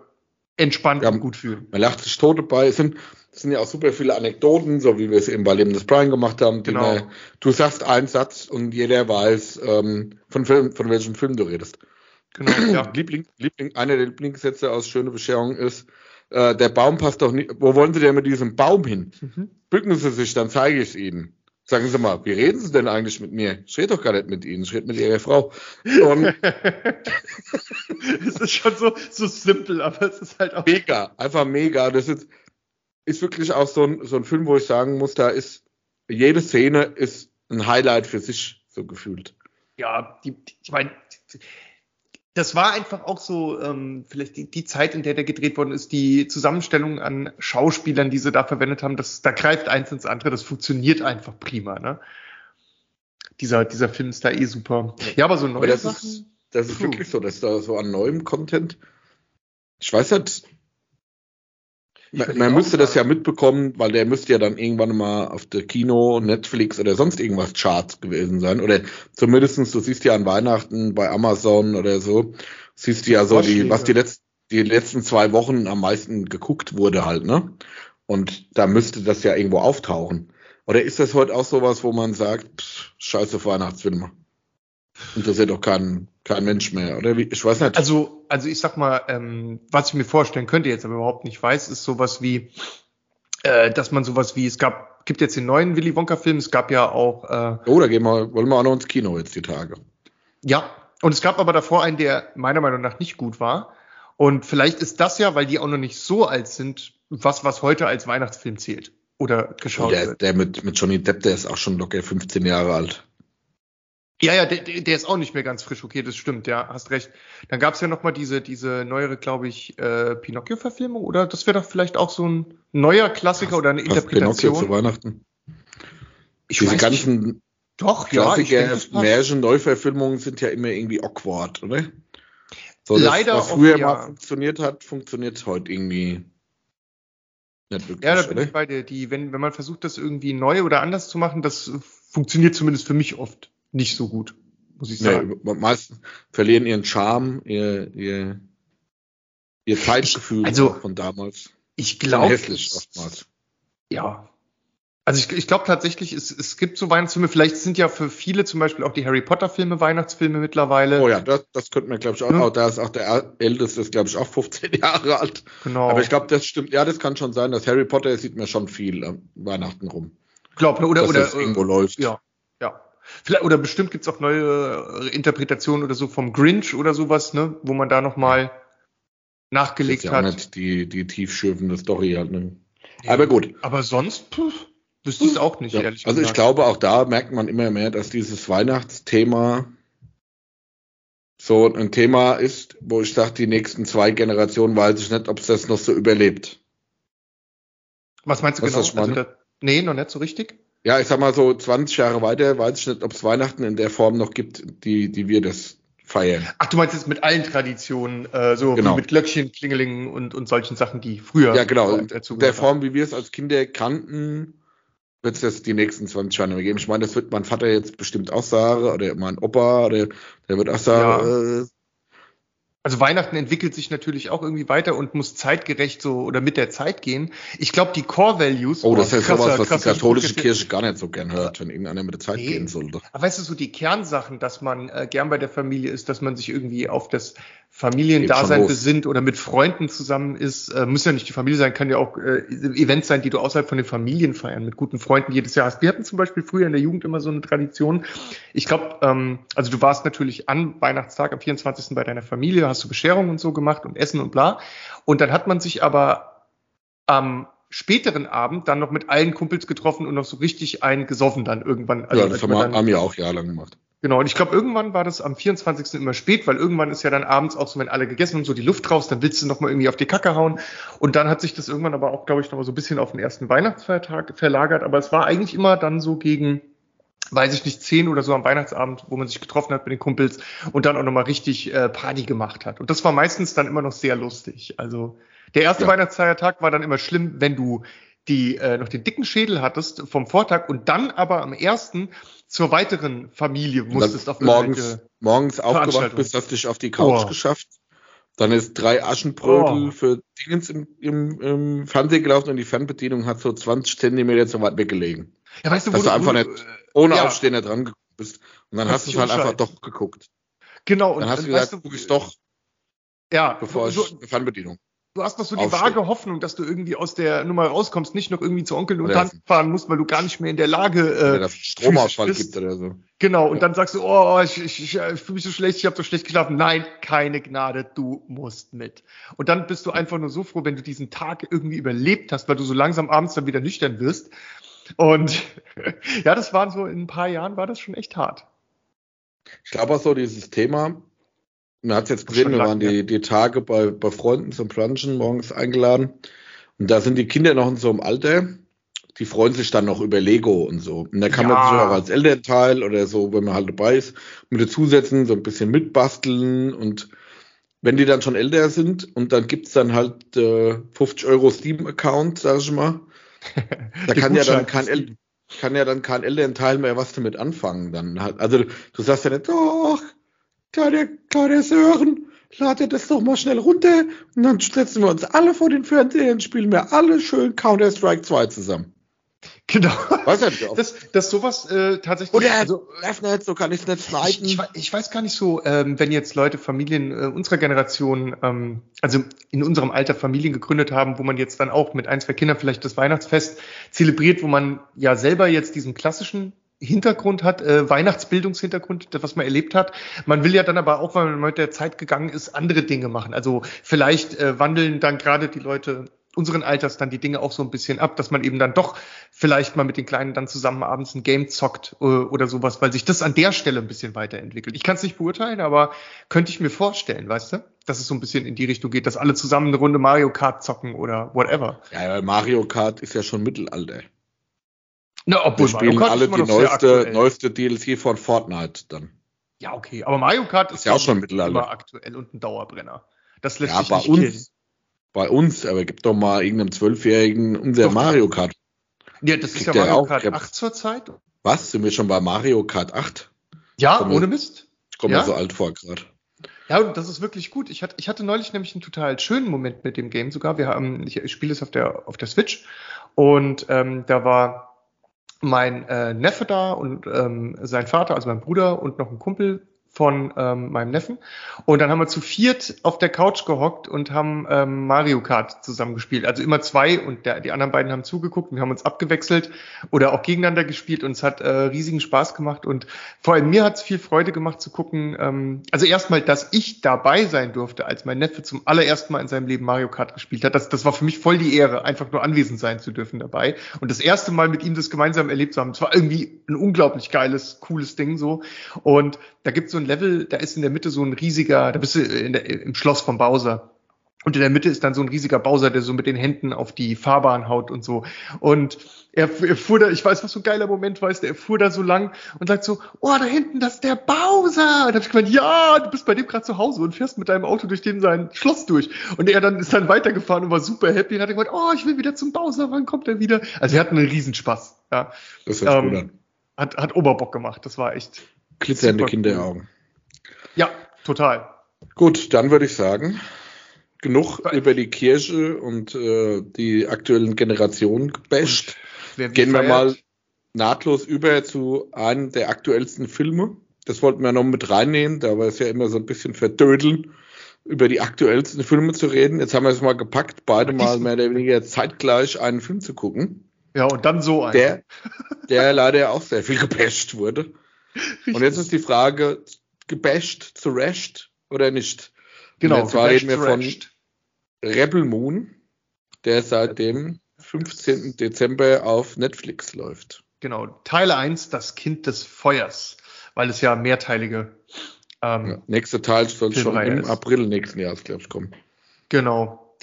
entspannt ja, und gut fühlen. Man lacht sich tot dabei. Es sind, es sind ja auch super viele Anekdoten, so wie wir es eben bei Leben des Brian gemacht haben. Genau. Man, du sagst einen Satz und jeder weiß, ähm, von, Film, von welchem Film du redest. Genau, ja. Liebling, Liebling, einer der Lieblingssätze aus Schöne Bescherung ist, äh, der Baum passt doch nicht. Wo wollen Sie denn mit diesem Baum hin? Mhm. Bücken Sie sich, dann zeige ich es Ihnen. Sagen Sie mal, wie reden Sie denn eigentlich mit mir? Ich rede doch gar nicht mit Ihnen, ich rede mit Ihrer Frau. es ist schon so, so simpel, aber es ist halt auch. Mega, einfach mega. Das ist, ist wirklich auch so ein, so ein Film, wo ich sagen muss, da ist, jede Szene ist ein Highlight für sich, so gefühlt. Ja, die, ich meine, das war einfach auch so, ähm, vielleicht die, die Zeit, in der der gedreht worden ist, die Zusammenstellung an Schauspielern, die sie da verwendet haben, das, da greift eins ins andere, das funktioniert einfach prima, ne? Dieser, dieser Film ist da eh super. Ja, aber so neue aber das Sachen. Ist, das ist wirklich so, dass da so an neuem Content, ich weiß halt, man, man müsste das ja mitbekommen, weil der müsste ja dann irgendwann mal auf der Kino, Netflix oder sonst irgendwas Charts gewesen sein. Oder zumindestens, du siehst ja an Weihnachten bei Amazon oder so, siehst du ja so die, was die, letzt, die letzten zwei Wochen am meisten geguckt wurde halt, ne? Und da müsste das ja irgendwo auftauchen. Oder ist das heute auch sowas, wo man sagt, pff, scheiße Weihnachtsfilme? Interessiert doch keinen kein Mensch mehr, oder? Wie, ich weiß nicht. Also, also ich sag mal, ähm, was ich mir vorstellen könnte, jetzt aber überhaupt nicht weiß, ist sowas wie, äh, dass man sowas wie, es gab, gibt jetzt den neuen Willy Wonka-Film, es gab ja auch. Äh, oh, da gehen wir, wollen wir auch noch ins Kino jetzt die Tage. Ja, und es gab aber davor einen, der meiner Meinung nach nicht gut war. Und vielleicht ist das ja, weil die auch noch nicht so alt sind, was, was heute als Weihnachtsfilm zählt. Oder geschaut der, wird. Der mit, mit Johnny Depp, der ist auch schon locker 15 Jahre alt. Ja, ja, der, der ist auch nicht mehr ganz frisch. Okay, das stimmt, ja, hast recht. Dann gab es ja noch mal diese, diese neuere, glaube ich, äh, Pinocchio-Verfilmung, oder? Das wäre doch vielleicht auch so ein neuer Klassiker was, oder eine Interpretation. Pinocchio zu Weihnachten. Ich diese ganzen nicht. doch, Klassiker, ja, Märchen-Neuverfilmungen sind ja immer irgendwie awkward, oder? So, das, Leider was früher auch, ja. mal funktioniert hat, funktioniert heute irgendwie nicht wirklich. Ja, da bin oder? ich bei dir. Die, wenn, wenn man versucht, das irgendwie neu oder anders zu machen, das funktioniert zumindest für mich oft nicht so gut, muss ich sagen. Nee, meistens verlieren ihren Charme, ihr, ihr, ihr Zeitgefühl also, von damals. Ich glaube. Hässlich oftmals. Ja. Also ich, ich glaube tatsächlich, es, es gibt so Weihnachtsfilme, vielleicht sind ja für viele zum Beispiel auch die Harry Potter-Filme Weihnachtsfilme mittlerweile. Oh ja, das, das könnte man, glaube ich, auch. Ja. Da ist auch der Älteste, ist, glaube ich, auch 15 Jahre alt. Genau. Aber ich glaube, das stimmt, ja, das kann schon sein, dass Harry Potter sieht mir schon viel an Weihnachten rum. Glaub, oder, dass oder, das irgendwo läuft. Ja, ja. Vielleicht, oder bestimmt gibt's auch neue Interpretationen oder so vom Grinch oder sowas, ne, wo man da nochmal nachgelegt das ist ja hat. Nicht die, die tiefschürfende Story halt, ne? Ja, aber gut. Aber sonst, puh, wüsste ich es auch nicht, ja. ehrlich gesagt. Also ich glaube, auch da merkt man immer mehr, dass dieses Weihnachtsthema so ein Thema ist, wo ich sage, die nächsten zwei Generationen weiß ich nicht, ob es das noch so überlebt. Was meinst du Was genau? Also da, nee, noch nicht so richtig ja, ich sag mal so 20 Jahre weiter, weiß ich nicht, ob es Weihnachten in der Form noch gibt, die, die wir das feiern. Ach, du meinst jetzt mit allen Traditionen, äh, so genau. wie mit Glöckchen, Klingelingen und, und solchen Sachen, die früher. Ja, genau. In der Form, wie wir es als Kinder kannten, wird es das die nächsten 20 Jahre geben. Ich meine, das wird mein Vater jetzt bestimmt auch sagen, oder mein Opa, oder der wird auch sagen, ja. äh, Also Weihnachten entwickelt sich natürlich auch irgendwie weiter und muss zeitgerecht so oder mit der Zeit gehen. Ich glaube, die Core Values. Oh, das ist ja sowas, was die katholische Kirche gar nicht so gern hört, wenn irgendeiner mit der Zeit nee. gehen sollte. Aber weißt du, so die Kernsachen, dass man äh, gern bei der Familie ist, dass man sich irgendwie auf das Familiendasein besinnt oder mit Freunden zusammen ist, äh, muss ja nicht die Familie sein, kann ja auch äh, Events sein, die du außerhalb von den Familien feiern, mit guten Freunden jedes Jahr hast. Wir hatten zum Beispiel früher in der Jugend immer so eine Tradition. Ich glaube, ähm, also du warst natürlich an Weihnachtstag am 24. bei deiner Familie, hast du Bescherung und so gemacht und Essen und bla. Und dann hat man sich aber am späteren Abend dann noch mit allen Kumpels getroffen und noch so richtig ein gesoffen dann irgendwann. Also ja, das haben wir, haben wir auch jahrelang gemacht. Genau, und ich glaube, irgendwann war das am 24. immer spät, weil irgendwann ist ja dann abends auch so, wenn alle gegessen und so die Luft raus, dann willst du noch mal irgendwie auf die Kacke hauen. Und dann hat sich das irgendwann aber auch, glaube ich, noch mal so ein bisschen auf den ersten Weihnachtsfeiertag verlagert. Aber es war eigentlich immer dann so gegen, weiß ich nicht, zehn oder so am Weihnachtsabend, wo man sich getroffen hat mit den Kumpels und dann auch noch mal richtig äh, Party gemacht hat. Und das war meistens dann immer noch sehr lustig. Also der erste ja. Weihnachtsfeiertag war dann immer schlimm, wenn du die äh, noch den dicken Schädel hattest vom Vortag und dann aber am ersten zur weiteren Familie musstest auf morgens, morgens aufgewacht bist, hast dich auf die Couch oh. geschafft. Dann ist drei Aschenbrödel oh. für Dingens im, im, im Fernsehen gelaufen und die Fernbedienung hat so 20 Zentimeter zu weit weggelegen. Ja, weißt du, wo Dass du, einfach wo, nicht ohne ja. Aufstehen da dran geguckt bist. Und dann hast du es halt einfach doch geguckt. Genau. Und dann hast du gesagt, guck ich doch. Ja. Bevor so, ich Fernbedienung. Du hast noch so die Aufstehen. vage Hoffnung, dass du irgendwie aus der Nummer rauskommst, nicht noch irgendwie zu Onkel und Tanten fahren musst, weil du gar nicht mehr in der Lage äh, Stromausfall gibt oder so. Genau, und ja. dann sagst du, oh, ich, ich, ich, ich fühle mich so schlecht, ich habe so schlecht geschlafen. Nein, keine Gnade, du musst mit. Und dann bist du einfach nur so froh, wenn du diesen Tag irgendwie überlebt hast, weil du so langsam abends dann wieder nüchtern wirst. Und ja, das waren so in ein paar Jahren war das schon echt hart. Ich glaube auch so dieses Thema, man hat es jetzt gesehen, wir waren die, die Tage bei, bei Freunden zum Brunchen morgens eingeladen. Und da sind die Kinder noch in so einem Alter, die freuen sich dann noch über Lego und so. Und da kann ja. man sich auch als Elternteil oder so, wenn man halt dabei ist, mit dazusetzen, so ein bisschen mitbasteln. Und wenn die dann schon älter sind und dann gibt's dann halt äh, 50 Euro Steam-Account, sag ich mal, da kann ja dann kein El kann ja dann kein Elternteil mehr was damit anfangen. Dann halt, also du sagst ja nicht, doch, kleine, kleine Sören, lade das doch mal schnell runter und dann setzen wir uns alle vor den Fernseher und spielen wir alle schön Counter-Strike 2 zusammen. Genau. Weiß ja nicht, dass, dass sowas äh, tatsächlich. Oder also, nicht, so kann ich es nicht schneiden. Ich, ich, weiß gar nicht so, ähm, wenn jetzt Leute Familien äh, unserer Generation, ähm, also in unserem Alter Familien gegründet haben, wo man jetzt dann auch mit ein, zwei Kindern vielleicht das Weihnachtsfest zelebriert, wo man ja selber jetzt diesen klassischen Hintergrund hat, äh, Weihnachtsbildungshintergrund, das, was man erlebt hat. Man will ja dann aber auch, weil man mit der Zeit gegangen ist, andere Dinge machen. Also vielleicht äh, wandeln dann gerade die Leute unseren Alters dann die Dinge auch so ein bisschen ab, dass man eben dann doch vielleicht mal mit den Kleinen dann zusammen abends ein Game zockt äh, oder sowas, weil sich das an der Stelle ein bisschen weiterentwickelt. Ich kann es nicht beurteilen, aber könnte ich mir vorstellen, weißt du, dass es so ein bisschen in die Richtung geht, dass alle zusammen eine Runde Mario Kart zocken oder whatever. Ja, weil Mario Kart ist ja schon Mittelalter. Na, obwohl Wir spielen alle die neueste, neueste DLC von Fortnite dann. Ja, okay, aber Mario Kart ist, ist ja auch schon mittlerweile immer aktuell und ein Dauerbrenner. Das lässt ja, sich bei nicht uns, killen. Bei uns, aber gib doch mal irgendeinem Zwölfjährigen unser Mario Kart. Ja, das Kriegt ist ja Mario auch, Kart 8 zurzeit. Was? Sind wir schon bei Mario Kart 8? Ja, komm ohne Mist. Ich komme ja? mir so alt vor gerade. Ja, und das ist wirklich gut. Ich hatte, ich hatte neulich nämlich einen total schönen Moment mit dem Game sogar. Wir haben, ich, ich spiele es auf der, auf der Switch und ähm, da war mein äh, Neffe da und ähm, sein Vater, also mein Bruder und noch ein Kumpel von ähm, meinem Neffen. Und dann haben wir zu viert auf der Couch gehockt und haben ähm, Mario Kart zusammengespielt. Also immer zwei und der, die anderen beiden haben zugeguckt und wir haben uns abgewechselt oder auch gegeneinander gespielt und es hat äh, riesigen Spaß gemacht. Und vor allem mir hat es viel Freude gemacht zu gucken. Ähm, also erstmal, dass ich dabei sein durfte, als mein Neffe zum allerersten Mal in seinem Leben Mario Kart gespielt hat. Das, das war für mich voll die Ehre, einfach nur anwesend sein zu dürfen dabei. Und das erste Mal mit ihm das gemeinsam erlebt zu haben, es war irgendwie ein unglaublich geiles, cooles Ding so. Und da gibt es so ein Level, da ist in der Mitte so ein riesiger, da bist du der, im Schloss von Bowser. Und in der Mitte ist dann so ein riesiger Bowser, der so mit den Händen auf die Fahrbahn haut und so. Und er, er fuhr da, ich weiß, was so ein geiler Moment war, ist, er fuhr da so lang und sagt so, oh, da hinten, das ist der Bowser. Und da hab ich gemeint, ja, du bist bei dem gerade zu Hause und fährst mit deinem Auto durch den sein Schloss durch. Und er dann ist dann weitergefahren und war super happy und hat gemeint, oh, ich will wieder zum Bowser, wann kommt er wieder? Also wir hatten einen Riesenspaß. Ja. Das hört ähm, gut an. Hat, hat Oberbock gemacht, das war echt Glitzernde Kinderaugen. Ja, total. Gut, dann würde ich sagen, genug über die Kirche und äh, die aktuellen Generationen gebasht. Gehen wir mal nahtlos über zu einem der aktuellsten Filme. Das wollten wir noch mit reinnehmen, da war es ja immer so ein bisschen verdödeln, über die aktuellsten Filme zu reden. Jetzt haben wir es mal gepackt, beide mal mehr oder weniger zeitgleich einen Film zu gucken. Ja, und dann so einen. Der, der leider auch sehr viel gebasht wurde. Richtig. Und jetzt ist die Frage, gebasht zu Rashed oder nicht? Genau. Und zwar reden wir von Rebel Moon, der seit dem 15. Dezember auf Netflix läuft. Genau, Teil 1, das Kind des Feuers, weil es ja mehrteilige. Ähm, ja, nächster Teil soll schon im ist. April nächsten Jahres, glaube ich, kommen. Genau.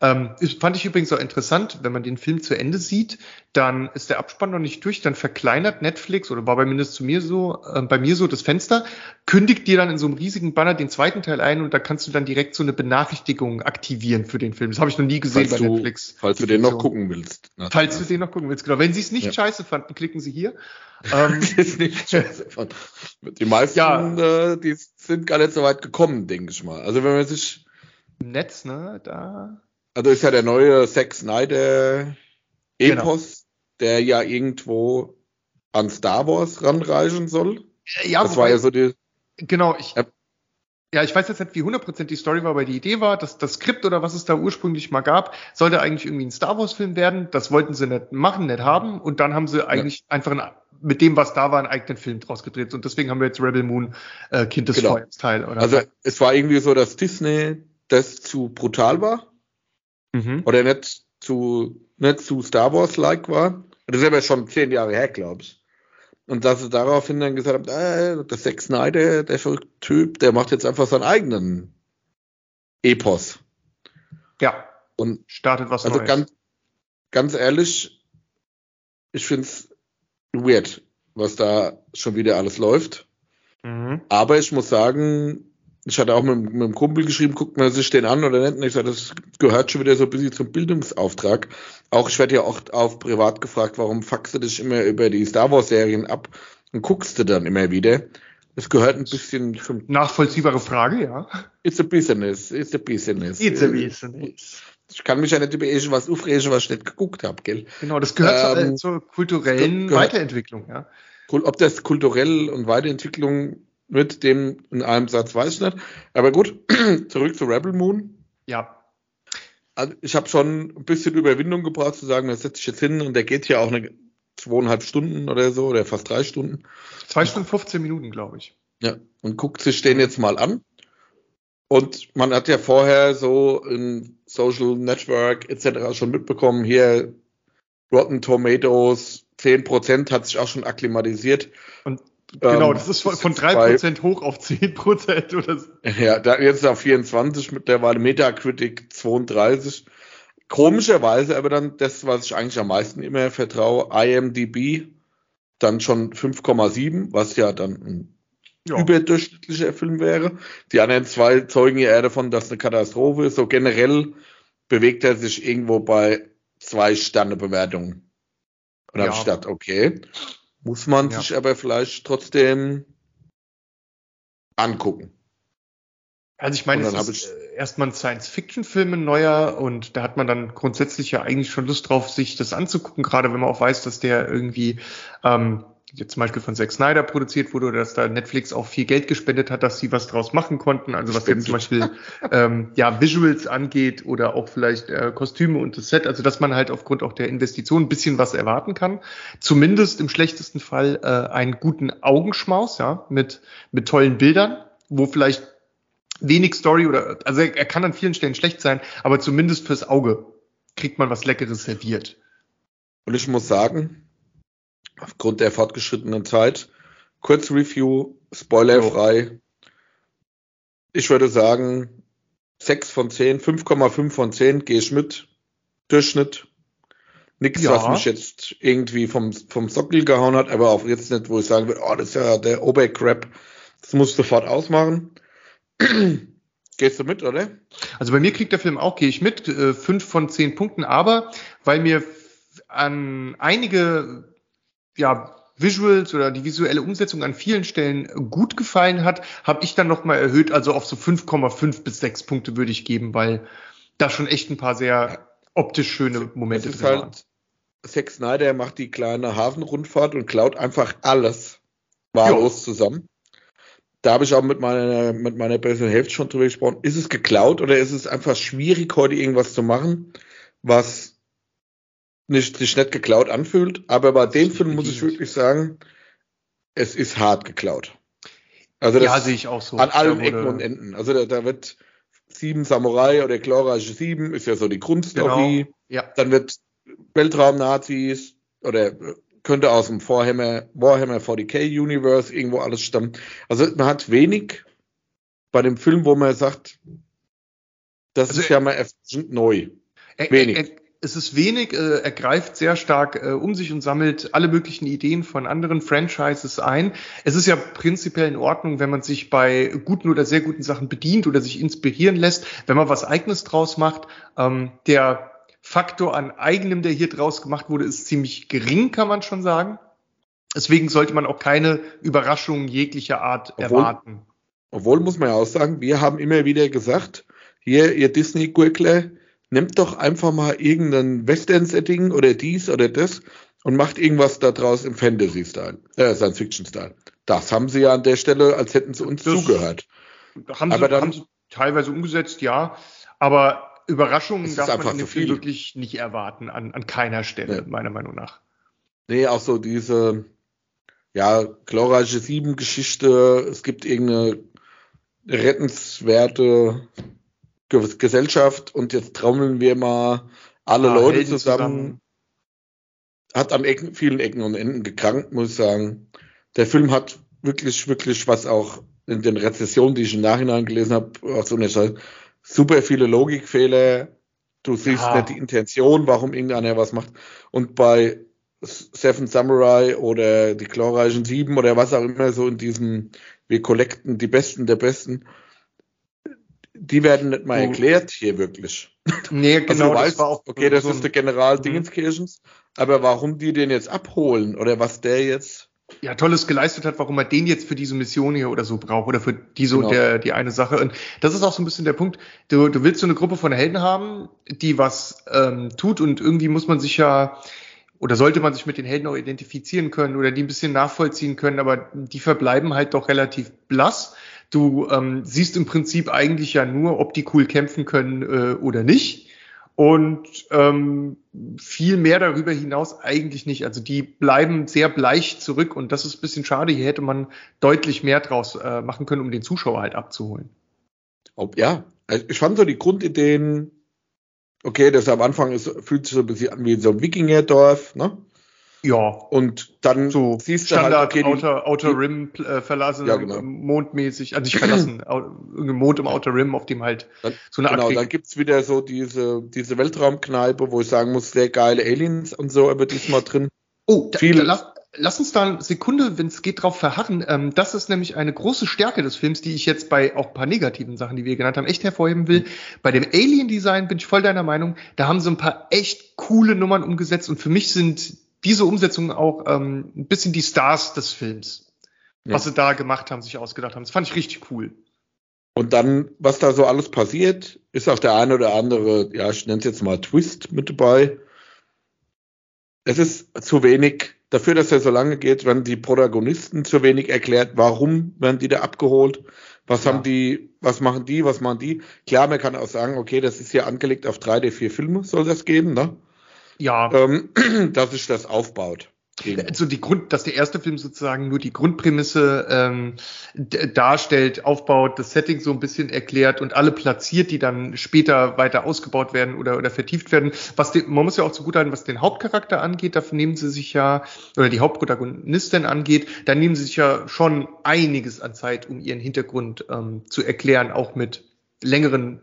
Ähm, fand ich übrigens auch interessant, wenn man den Film zu Ende sieht, dann ist der Abspann noch nicht durch, dann verkleinert Netflix oder war bei mindestens zu mir so, äh, bei mir so das Fenster, kündigt dir dann in so einem riesigen Banner den zweiten Teil ein und da kannst du dann direkt so eine Benachrichtigung aktivieren für den Film. Das habe ich noch nie gesehen falls bei du, Netflix. Falls du den noch gucken willst. Falls du den noch gucken willst, genau. Wenn sie es nicht ja. scheiße fanden, klicken sie hier. Ähm, Die meisten, ja. äh, die sind gar nicht so weit gekommen, denke ich mal. Also wenn man sich Netz, ne, da also ist ja der neue Zack Snyder Epos, genau. der ja irgendwo an Star Wars ranreichen soll. Ja, das war ja so die. Genau, ich. Ja. Ja, ich weiß jetzt nicht, wie 100% die Story war, aber die Idee war, dass das Skript oder was es da ursprünglich mal gab, sollte eigentlich irgendwie ein Star Wars Film werden. Das wollten sie nicht machen, nicht haben. Und dann haben sie eigentlich ja. einfach ein, mit dem, was da war, einen eigenen Film draus gedreht. Und deswegen haben wir jetzt Rebel Moon, äh, Kind des genau. Feuers Teil. Oder also, es war irgendwie so, dass Disney das zu brutal war mhm. oder nicht zu, nicht zu Star Wars-like war. Das ist aber schon zehn Jahre her, glaube ich. Und dass sie daraufhin dann gesagt haben, äh, der Zack Snyder, der verrückte Typ, der macht jetzt einfach seinen eigenen Epos. Ja. Und startet was also Neues. Ganz, ganz ehrlich, ich finde es weird, was da schon wieder alles läuft. Mhm. Aber ich muss sagen, ich hatte auch mit, mit einem Kumpel geschrieben, guckt man sich den an oder nicht. Und ich sage, das gehört schon wieder so ein bisschen zum Bildungsauftrag. Auch ich werde ja oft auf privat gefragt, warum faxst du dich immer über die Star Wars Serien ab und guckst du dann immer wieder. Das gehört ein bisschen zum. Nachvollziehbare Frage, ja. It's a business, it's a business. It's a business. Ich kann mich ja nicht über irgendwas aufregen, was ich nicht geguckt habe, gell? Genau, das gehört ähm, zur, zur kulturellen Weiterentwicklung, ja. Ob das kulturell und Weiterentwicklung mit dem in einem Satz weiß ich nicht. Aber gut, zurück zu Rebel Moon. Ja. Also ich habe schon ein bisschen Überwindung gebraucht zu sagen, das setze ich jetzt hin und der geht ja auch eine zweieinhalb Stunden oder so oder fast drei Stunden. Zwei Stunden 15 Minuten, glaube ich. Ja, und guckt sich den jetzt mal an. Und man hat ja vorher so in Social Network etc. schon mitbekommen, hier Rotten Tomatoes, 10% hat sich auch schon akklimatisiert. Und Genau, ähm, das ist von, von 3% hoch auf 10% oder so. Ja, da jetzt auf 24 mittlerweile Metacritic 32. Komischerweise aber dann das, was ich eigentlich am meisten immer vertraue, IMDb dann schon 5,7, was ja dann ein ja. überdurchschnittlicher Film wäre. Die anderen zwei zeugen ja eher davon, dass eine Katastrophe ist. So generell bewegt er sich irgendwo bei zwei Sterne Bewertungen. Und ja. habe ich gedacht, okay, muss man ja. sich aber vielleicht trotzdem angucken. Also ich meine, es ist äh, erstmal ein Science-Fiction-Film ein neuer und da hat man dann grundsätzlich ja eigentlich schon Lust drauf, sich das anzugucken, gerade wenn man auch weiß, dass der irgendwie ähm, jetzt zum Beispiel von Zack Snyder produziert wurde oder dass da Netflix auch viel Geld gespendet hat, dass sie was draus machen konnten. Also was Stimmt. jetzt zum Beispiel ähm, ja Visuals angeht oder auch vielleicht äh, Kostüme und das Set. Also dass man halt aufgrund auch der Investition ein bisschen was erwarten kann. Zumindest im schlechtesten Fall äh, einen guten Augenschmaus, ja, mit mit tollen Bildern, wo vielleicht wenig Story oder also er, er kann an vielen Stellen schlecht sein, aber zumindest fürs Auge kriegt man was Leckeres serviert. Und ich muss sagen, aufgrund der fortgeschrittenen Zeit. Kurz Review, spoilerfrei. Ich würde sagen, 6 von 10, 5,5 von 10 gehe ich mit. Durchschnitt. Nichts, ja. was mich jetzt irgendwie vom, vom Sockel gehauen hat, aber auch jetzt nicht, wo ich sagen würde, oh, das ist ja der Obercrap. Das muss sofort ausmachen. Gehst du mit, oder? Also bei mir kriegt der Film auch, gehe ich mit, äh, 5 von 10 Punkten, aber weil mir an einige ja, Visuals oder die visuelle Umsetzung an vielen Stellen gut gefallen hat, habe ich dann nochmal erhöht. Also auf so 5,5 bis 6 Punkte würde ich geben, weil da schon echt ein paar sehr optisch schöne Momente drin halt, waren. Zack Snyder macht die kleine Hafenrundfahrt und klaut einfach alles wahllos zusammen. Da habe ich auch mit meiner, mit meiner besseren Hälfte schon drüber gesprochen. Ist es geklaut oder ist es einfach schwierig, heute irgendwas zu machen, was nicht, sich nicht geklaut anfühlt? Aber bei dem Film muss ich wirklich sagen, es ist hart geklaut. Also das ja, sehe ich auch so. An allen Ecken und Enden. Also da, da wird Sieben Samurai oder glorreiche Sieben ist ja so die Grundstory. Genau. Ja. Dann wird Weltraum-Nazis oder könnte aus dem Warhammer, Warhammer 40k Universe irgendwo alles stammen. Also man hat wenig bei dem Film, wo man sagt, das also ist ja mal erfrischend neu. Wenig. Er, er, es ist wenig, äh, er greift sehr stark äh, um sich und sammelt alle möglichen Ideen von anderen Franchises ein. Es ist ja prinzipiell in Ordnung, wenn man sich bei guten oder sehr guten Sachen bedient oder sich inspirieren lässt, wenn man was Eigenes draus macht. Ähm, der Faktor an eigenem, der hier draus gemacht wurde, ist ziemlich gering, kann man schon sagen. Deswegen sollte man auch keine Überraschungen jeglicher Art obwohl, erwarten. Obwohl muss man ja auch sagen, wir haben immer wieder gesagt, hier, ihr Disney-Gurkler, Nehmt doch einfach mal irgendein Western-Setting oder dies oder das und macht irgendwas daraus im Fantasy-Style, äh, Science-Fiction-Style. Das haben sie ja an der Stelle, als hätten sie uns das zugehört. Haben aber sie, dann, haben sie teilweise umgesetzt, ja. Aber Überraschungen darf man in dem Film wirklich nicht erwarten, an, an keiner Stelle, ja. meiner Meinung nach. Nee, auch so diese, ja, glorreiche Sieben-Geschichte, es gibt irgendeine rettenswerte Gesellschaft und jetzt trommeln wir mal alle ah, Leute zusammen. zusammen. Hat an Ecken, vielen Ecken und Enden gekrankt, muss ich sagen. Der Film hat wirklich, wirklich, was auch in den Rezessionen, die ich im Nachhinein gelesen habe, auch so eine super viele Logikfehler. Du siehst ja. nicht die Intention, warum irgendeiner was macht. Und bei Seven Samurai oder die glorreichen Sieben oder was auch immer so in diesem, wir collecten die Besten der Besten, die werden nicht mal erklärt hier wirklich. Nee, also genau. Also weißt, auch okay, das so ist der General. Dingenskirchens, aber warum die den jetzt abholen oder was der jetzt ja, tolles geleistet hat, warum er den jetzt für diese Mission hier oder so braucht oder für diese genau. der, die eine Sache. Und das ist auch so ein bisschen der Punkt. Du, du willst so eine Gruppe von Helden haben, die was ähm, tut und irgendwie muss man sich ja oder sollte man sich mit den Helden auch identifizieren können oder die ein bisschen nachvollziehen können, aber die verbleiben halt doch relativ blass. Du ähm, siehst im Prinzip eigentlich ja nur, ob die cool kämpfen können äh, oder nicht. Und ähm, viel mehr darüber hinaus eigentlich nicht. Also die bleiben sehr bleich zurück und das ist ein bisschen schade. Hier hätte man deutlich mehr draus äh, machen können, um den Zuschauer halt abzuholen. Ja, also ich fand so die Grundideen, okay, das am Anfang ist, fühlt sich so ein bisschen an wie so ein Wikingerdorf, ne? Ja. Und dann so siehst du Standard halt, okay, Outer, Outer Rim äh, verlassen, ja, genau. mondmäßig, also nicht verlassen, irgendein Mond im Outer Rim, auf dem halt dann, so eine Art. Genau, dann gibt's wieder so diese, diese Weltraumkneipe, wo ich sagen muss, sehr geile Aliens und so, aber diesmal drin. Oh, da, da, lass, lass uns da eine Sekunde, wenn es geht, drauf verharren. Ähm, das ist nämlich eine große Stärke des Films, die ich jetzt bei auch ein paar negativen Sachen, die wir genannt haben, echt hervorheben will. Bei dem Alien-Design bin ich voll deiner Meinung. Da haben sie ein paar echt coole Nummern umgesetzt und für mich sind diese Umsetzung auch ähm, ein bisschen die Stars des Films. Ja. Was sie da gemacht haben, sich ausgedacht haben. Das fand ich richtig cool. Und dann, was da so alles passiert, ist auch der eine oder andere, ja, ich nenne es jetzt mal Twist mit dabei. Es ist zu wenig, dafür, dass er so lange geht, werden die Protagonisten zu wenig erklärt, warum werden die da abgeholt, was ja. haben die, was machen die, was machen die. Klar, man kann auch sagen, okay, das ist ja angelegt auf drei der vier Filme, soll das geben, ne? Ja. Ähm, dass sich das aufbaut. Also die Grund, dass der erste Film sozusagen nur die Grundprämisse ähm, darstellt, aufbaut, das Setting so ein bisschen erklärt und alle platziert, die dann später weiter ausgebaut werden oder, oder vertieft werden. Was den, man muss ja auch so gut halten, was den Hauptcharakter angeht, dafür nehmen sie sich ja, oder die Hauptprotagonistin angeht, da nehmen sie sich ja schon einiges an Zeit, um ihren Hintergrund ähm, zu erklären, auch mit längeren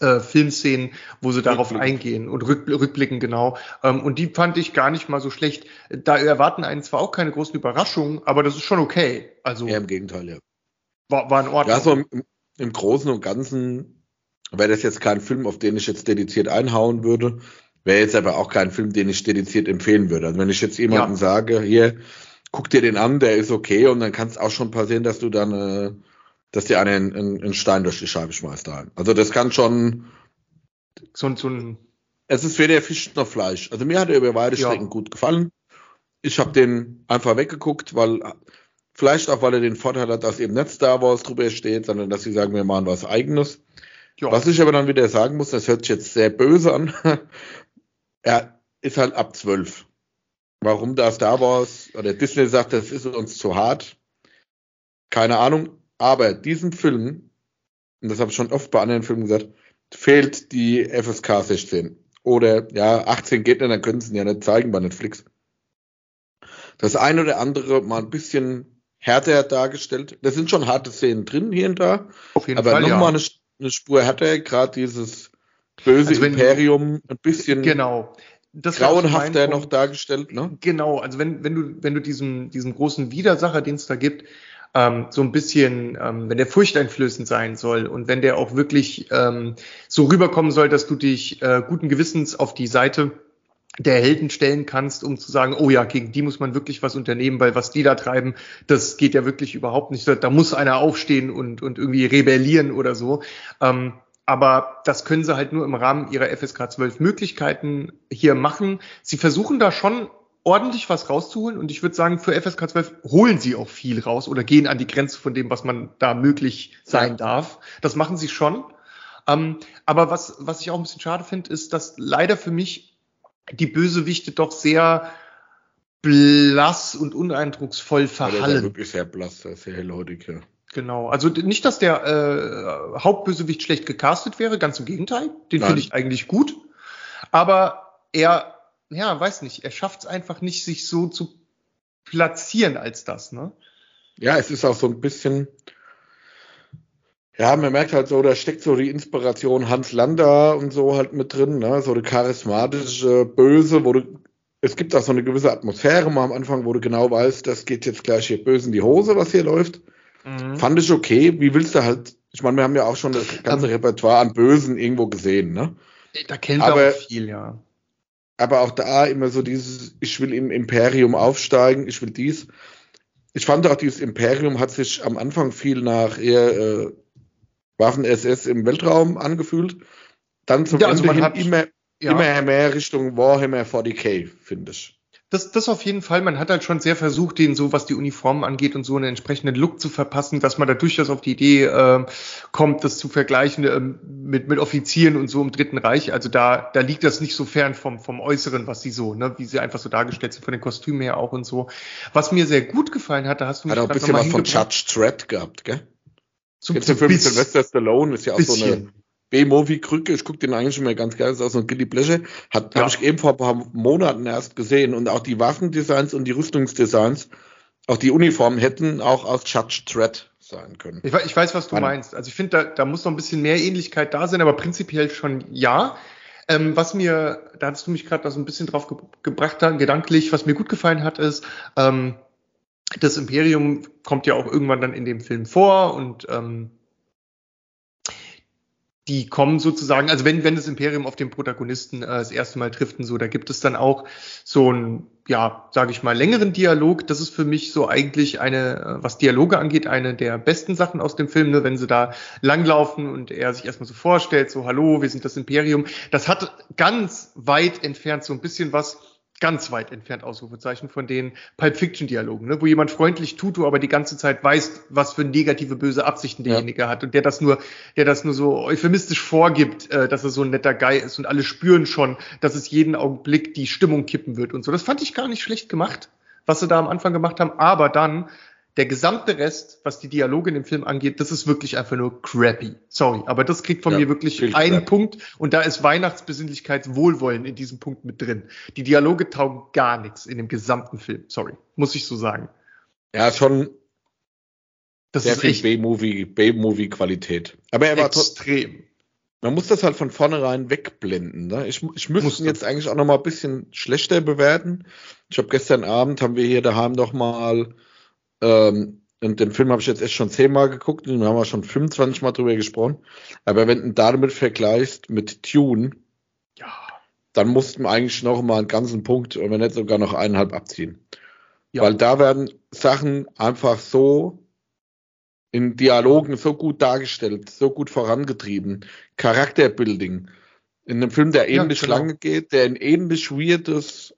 äh, Filmszenen, wo sie darauf eingehen und rück, rückblicken genau. Ähm, und die fand ich gar nicht mal so schlecht. Da erwarten einen zwar auch keine großen Überraschungen, aber das ist schon okay. Also ja, im Gegenteil, ja. War, war in Ordnung. Ja, so im, im Großen und Ganzen wäre das jetzt kein Film, auf den ich jetzt dediziert einhauen würde. Wäre jetzt aber auch kein Film, den ich dediziert empfehlen würde. Also wenn ich jetzt jemandem ja. sage, hier, guck dir den an, der ist okay und dann kann es auch schon passieren, dass du dann, äh, dass dir einen, einen, einen Stein durch die Scheibe schmeißt daheim. Also das kann schon so, so ein es ist weder Fisch noch Fleisch. Also mir hat er über weite Strecken ja. gut gefallen. Ich habe den einfach weggeguckt, weil vielleicht auch, weil er den Vorteil hat, dass eben nicht Star Wars drüber steht, sondern dass sie sagen, wir machen was eigenes. Ja. Was ich aber dann wieder sagen muss, das hört sich jetzt sehr böse an. er ist halt ab zwölf. Warum da Star Wars oder Disney sagt, das ist uns zu hart, keine Ahnung. Aber diesen Film, und das habe ich schon oft bei anderen Filmen gesagt, fehlt die FSK 16. Oder ja, 18 geht nicht, dann können sie ihn ja nicht zeigen bei Netflix. Das eine oder andere mal ein bisschen härter dargestellt. Da sind schon harte Szenen drin hier und da. Auf jeden aber Fall. Aber nochmal ja. eine, eine Spur härter, gerade dieses böse also Imperium, ein bisschen genau. Das grauenhafter noch dargestellt, ne? Genau, also wenn, wenn du, wenn du diesen, diesen großen Widersacher, den es da gibt, ähm, so ein bisschen, ähm, wenn der furchteinflößend sein soll und wenn der auch wirklich ähm, so rüberkommen soll, dass du dich äh, guten Gewissens auf die Seite der Helden stellen kannst, um zu sagen, oh ja, gegen die muss man wirklich was unternehmen, weil was die da treiben, das geht ja wirklich überhaupt nicht. Da muss einer aufstehen und, und irgendwie rebellieren oder so. Ähm, aber das können sie halt nur im Rahmen ihrer FSK 12 Möglichkeiten hier machen. Sie versuchen da schon ordentlich was rauszuholen und ich würde sagen, für FSK 12 holen sie auch viel raus oder gehen an die Grenze von dem, was man da möglich sein ja. darf. Das machen sie schon. Ähm, aber was, was ich auch ein bisschen schade finde, ist, dass leider für mich die Bösewichte doch sehr blass und uneindrucksvoll verhallen. Ja, der ist wirklich sehr blass, sehr hellhäutig, ja. Genau, also nicht, dass der äh, Hauptbösewicht schlecht gecastet wäre, ganz im Gegenteil. Den finde ich eigentlich gut. Aber er ja, weiß nicht, er schafft es einfach nicht, sich so zu platzieren als das, ne? Ja, es ist auch so ein bisschen, ja, man merkt halt so, da steckt so die Inspiration Hans Lander und so halt mit drin, ne? So eine charismatische Böse, wo du, es gibt auch so eine gewisse Atmosphäre mal am Anfang, wo du genau weißt, das geht jetzt gleich hier böse in die Hose, was hier läuft. Mhm. Fand ich okay. Wie willst du halt, ich meine, wir haben ja auch schon das ganze Repertoire an Bösen irgendwo gesehen, ne? Da kennt man auch viel, ja aber auch da immer so dieses, ich will im Imperium aufsteigen, ich will dies. Ich fand auch, dieses Imperium hat sich am Anfang viel nach eher äh, Waffen-SS im Weltraum angefühlt. Dann zum ja, also Ende hin immer, ja. immer mehr Richtung Warhammer 40k, finde ich das, das auf jeden Fall. Man hat halt schon sehr versucht, den so, was die Uniformen angeht und so einen entsprechenden Look zu verpassen, dass man da durchaus auf die Idee äh, kommt, das zu vergleichen äh, mit, mit Offizieren und so im Dritten Reich. Also da, da liegt das nicht so fern vom, vom Äußeren, was sie so, ne, wie sie einfach so dargestellt sind, von den Kostümen her auch und so. Was mir sehr gut gefallen hat, da hast du mich Hat auch ein bisschen was von Judge Dredd gehabt, gell? So, Jetzt der Film Sylvester Stallone ist ja auch bisschen. so eine B-Movie-Krücke, ich gucke den eigentlich schon mal ganz auch so ein Gilly Pleasure, hat ja. habe ich eben vor ein paar Monaten erst gesehen und auch die Waffendesigns und die Rüstungsdesigns, auch die Uniformen hätten auch aus Judge Dredd sein können. Ich, ich weiß, was du An meinst. Also ich finde, da, da muss noch ein bisschen mehr Ähnlichkeit da sein, aber prinzipiell schon ja. Ähm, was mir, da hast du mich gerade so ein bisschen drauf ge gebracht, dann, gedanklich, was mir gut gefallen hat, ist, ähm, das Imperium kommt ja auch irgendwann dann in dem Film vor und ähm, die kommen sozusagen, also wenn, wenn das Imperium auf den Protagonisten äh, das erste Mal trifft und so, da gibt es dann auch so ein, ja, sage ich mal, längeren Dialog. Das ist für mich so eigentlich eine, äh, was Dialoge angeht, eine der besten Sachen aus dem Film, ne? wenn sie da langlaufen und er sich erstmal so vorstellt, so, hallo, wir sind das Imperium. Das hat ganz weit entfernt so ein bisschen was ganz weit entfernt Ausrufezeichen von den Pulp Fiction Dialogen, ne? wo jemand freundlich tut, aber die ganze Zeit weißt, was für negative böse Absichten derjenige ja. hat und der das nur, der das nur so euphemistisch vorgibt, äh, dass er so ein netter Guy ist und alle spüren schon, dass es jeden Augenblick die Stimmung kippen wird und so. Das fand ich gar nicht schlecht gemacht, was sie da am Anfang gemacht haben, aber dann der gesamte Rest, was die Dialoge in dem Film angeht, das ist wirklich einfach nur crappy. Sorry, aber das kriegt von ja, mir wirklich einen crap. Punkt und da ist Weihnachtsbesinnlichkeitswohlwollen in diesem Punkt mit drin. Die Dialoge taugen gar nichts in dem gesamten Film. Sorry, muss ich so sagen. Ja, schon das sehr viel B-Movie, B-Movie-Qualität. Aber er war extrem. Man muss das halt von vornherein wegblenden. Ne? Ich, ich müsste ihn jetzt eigentlich auch noch mal ein bisschen schlechter bewerten. Ich habe gestern Abend haben wir hier daheim noch mal ähm, und den Film habe ich jetzt echt schon zehnmal geguckt und haben wir schon 25 Mal drüber gesprochen. Aber wenn du damit vergleichst mit Tune, ja. dann mussten wir eigentlich noch mal einen ganzen Punkt, wenn nicht sogar noch eineinhalb abziehen. Ja. Weil da werden Sachen einfach so in Dialogen so gut dargestellt, so gut vorangetrieben. Charakterbuilding. In einem Film, der ähnlich ja, genau. lange geht, der ein ähnlich weirdes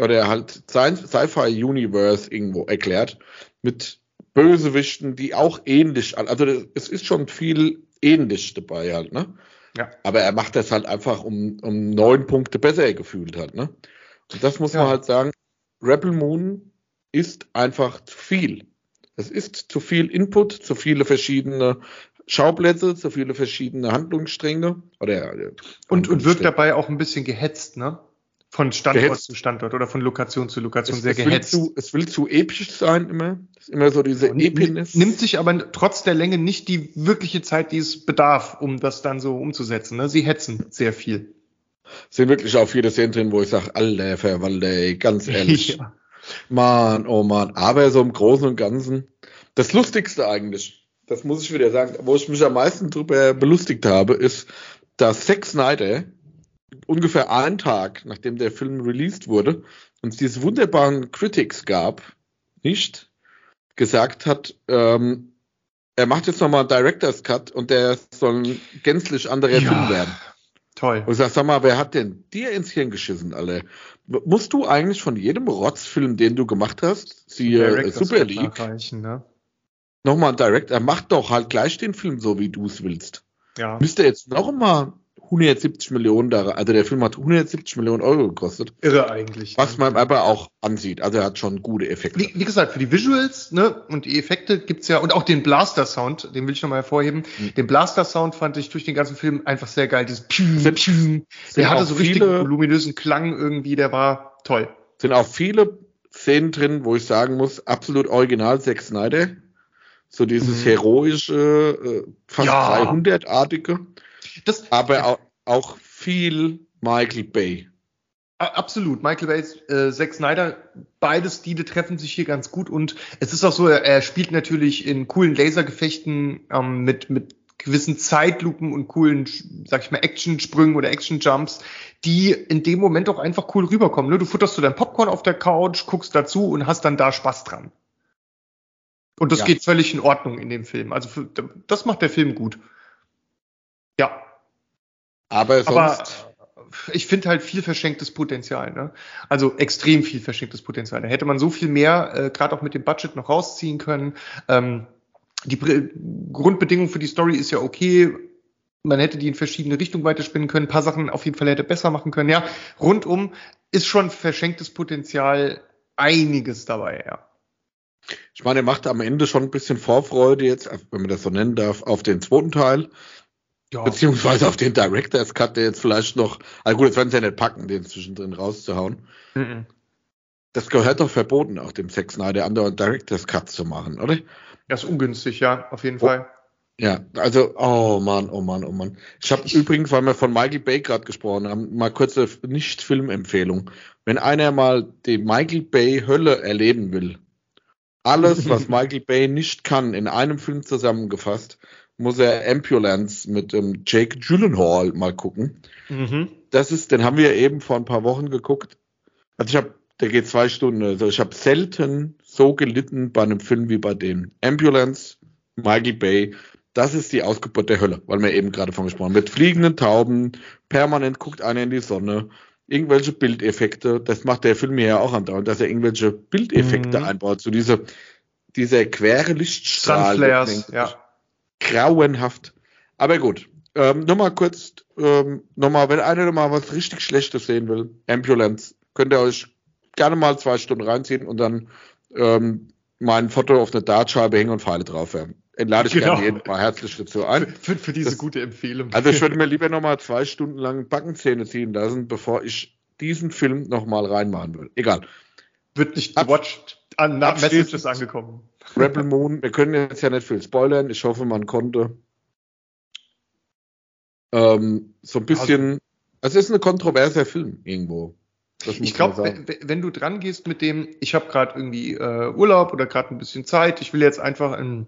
oder halt Sci-Fi-Universe irgendwo erklärt, mit Bösewichten, die auch ähnlich, also es ist schon viel ähnlich dabei halt, ne? Ja. Aber er macht das halt einfach um, um neun Punkte besser gefühlt hat, ne? Und das muss ja. man halt sagen, Rebel Moon ist einfach zu viel. Es ist zu viel Input, zu viele verschiedene Schauplätze, zu viele verschiedene Handlungsstränge. Oder, äh, und, und wirkt dabei auch ein bisschen gehetzt, ne? Von Standort gehetzt. zu Standort oder von Lokation zu Lokation es, sehr es gehetzt. Will zu, es will zu episch sein immer. Es ist immer so diese ja, Epiness. Nimmt sich aber trotz der Länge nicht die wirkliche Zeit, die es bedarf, um das dann so umzusetzen. Ne? Sie hetzen sehr viel. Sind wirklich auch viele Szenen drin, wo ich sage, Alter, Verwalter, ganz ehrlich. ja. Mann, oh Mann. Aber so im Großen und Ganzen, das Lustigste eigentlich, das muss ich wieder sagen, wo ich mich am meisten drüber belustigt habe, ist, dass Zack Snyder ungefähr einen Tag, nachdem der Film released wurde, uns diese wunderbaren Critics gab, nicht, gesagt hat, ähm, er macht jetzt nochmal einen Director's Cut und der soll ein gänzlich anderer ja, Film werden. Toll. Und sag, sag mal, wer hat denn dir ins Hirn geschissen, alle? Musst du eigentlich von jedem Rotzfilm, den du gemacht hast, siehe Super League, ne? nochmal ein Director, mach doch halt gleich den Film so, wie du es willst. Ja. Müsste jetzt noch mal 170 Millionen da, also der Film hat 170 Millionen Euro gekostet. Irre eigentlich. Was man aber auch ansieht. Also er hat schon gute Effekte. Wie, wie gesagt, für die Visuals, ne, und die Effekte gibt's ja, und auch den Blaster-Sound, den will ich nochmal hervorheben. Mhm. Den Blaster-Sound fand ich durch den ganzen Film einfach sehr geil. Dieses Pium, Pium. Der hatte so richtig voluminösen Klang irgendwie, der war toll. Sind auch viele Szenen drin, wo ich sagen muss, absolut original Zack Snyder. So dieses mhm. heroische, äh, fast ja. 300-artige. Das, aber auch, auch viel Michael Bay. Absolut. Michael Bay, äh, Zack Snyder, beide Stile treffen sich hier ganz gut und es ist auch so, er, er spielt natürlich in coolen Lasergefechten ähm, mit, mit gewissen Zeitlupen und coolen, sag ich mal, Action-Sprüngen oder Action-Jumps, die in dem Moment auch einfach cool rüberkommen. Ne? Du futterst du dein Popcorn auf der Couch, guckst dazu und hast dann da Spaß dran. Und das ja. geht völlig in Ordnung in dem Film. Also für, das macht der Film gut. Ja. Aber sonst. Aber ich finde halt viel verschenktes Potenzial. Ne? Also extrem viel verschenktes Potenzial. Da hätte man so viel mehr, äh, gerade auch mit dem Budget noch rausziehen können. Ähm, die Pr Grundbedingung für die Story ist ja okay. Man hätte die in verschiedene Richtungen weiterspinnen können. Ein paar Sachen auf jeden Fall hätte besser machen können. Ja, rundum ist schon verschenktes Potenzial einiges dabei, ja. Ich meine, er macht am Ende schon ein bisschen Vorfreude jetzt, wenn man das so nennen darf, auf den zweiten Teil. Ja. Beziehungsweise auf den Director's Cut, der jetzt vielleicht noch, also gut, jetzt werden sie ja nicht packen, den zwischendrin rauszuhauen. Mhm. Das gehört doch verboten, auch dem Sex Snyder andauernd Director's Cut zu machen, oder? Das ist ungünstig, ja, auf jeden oh. Fall. Ja, also, oh Mann, oh Mann, oh Mann. Ich habe übrigens, weil wir von Michael Bay gerade gesprochen haben, mal kurze Nicht-Film-Empfehlung. Wenn einer mal die Michael Bay Hölle erleben will, alles, was Michael Bay nicht kann, in einem Film zusammengefasst, muss er Ambulance mit ähm, Jake Gyllenhaal mal gucken. Mhm. Das ist, den haben wir eben vor ein paar Wochen geguckt. Also ich habe, der geht zwei Stunden. Also ich habe selten so gelitten bei einem Film wie bei dem. Ambulance, Michael Bay, das ist die Ausgeburt der Hölle, weil wir eben gerade von gesprochen haben. Mit fliegenden Tauben, permanent guckt einer in die Sonne, irgendwelche Bildeffekte. Das macht der Film ja auch andauernd, dass er irgendwelche Bildeffekte mhm. einbaut. So diese, dieser quere Lichtstrahl. Sunflares, ja grauenhaft. Aber gut, ähm, nochmal kurz, ähm, nochmal, wenn einer mal was richtig Schlechtes sehen will, Ambulance, könnt ihr euch gerne mal zwei Stunden reinziehen und dann ähm, mein Foto auf eine Dartscheibe hängen und Pfeile drauf werfen. Entlade ich genau. gerne jeden mal herzlich dazu ein. Für, für diese das, gute Empfehlung. Also ich würde mir lieber nochmal zwei Stunden lang Backenzähne ziehen lassen, bevor ich diesen Film nochmal reinmachen würde. Egal. Wird nicht gewatcht. An Message ist angekommen. Rebel Moon, wir können jetzt ja nicht viel spoilern. Ich hoffe, man konnte ähm, so ein bisschen. Also, es ist ein kontroverser Film irgendwo. Ich glaube, wenn du dran gehst mit dem, ich habe gerade irgendwie äh, Urlaub oder gerade ein bisschen Zeit, ich will jetzt einfach einen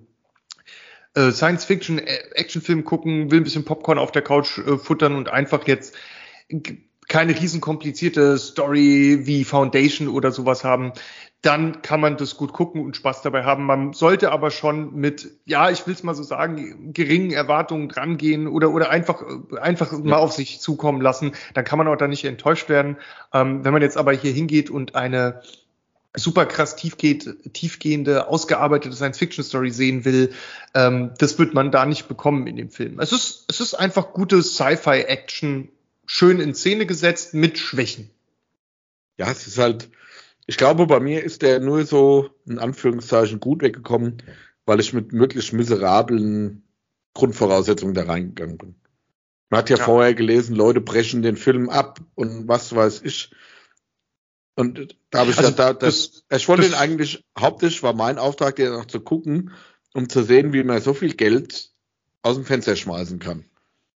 äh, Science-Fiction-Actionfilm äh, gucken, will ein bisschen Popcorn auf der Couch äh, futtern und einfach jetzt keine riesenkomplizierte Story wie Foundation oder sowas haben, dann kann man das gut gucken und Spaß dabei haben. Man sollte aber schon mit, ja, ich will es mal so sagen, geringen Erwartungen drangehen oder, oder einfach, einfach ja. mal auf sich zukommen lassen. Dann kann man auch da nicht enttäuscht werden. Ähm, wenn man jetzt aber hier hingeht und eine super krass tiefgeht, tiefgehende, ausgearbeitete Science-Fiction-Story sehen will, ähm, das wird man da nicht bekommen in dem Film. Es ist, es ist einfach gute Sci-Fi-Action, schön in Szene gesetzt mit Schwächen. Ja, es ist halt, ich glaube, bei mir ist der nur so in Anführungszeichen gut weggekommen, weil ich mit wirklich miserablen Grundvoraussetzungen da reingegangen bin. Man hat ja, ja, vorher gelesen, Leute brechen den Film ab und was weiß ich. Und da habe ich also da, das, das, ich wollte das, ihn eigentlich, hauptsächlich war mein Auftrag, den noch zu gucken, um zu sehen, wie man so viel Geld aus dem Fenster schmeißen kann.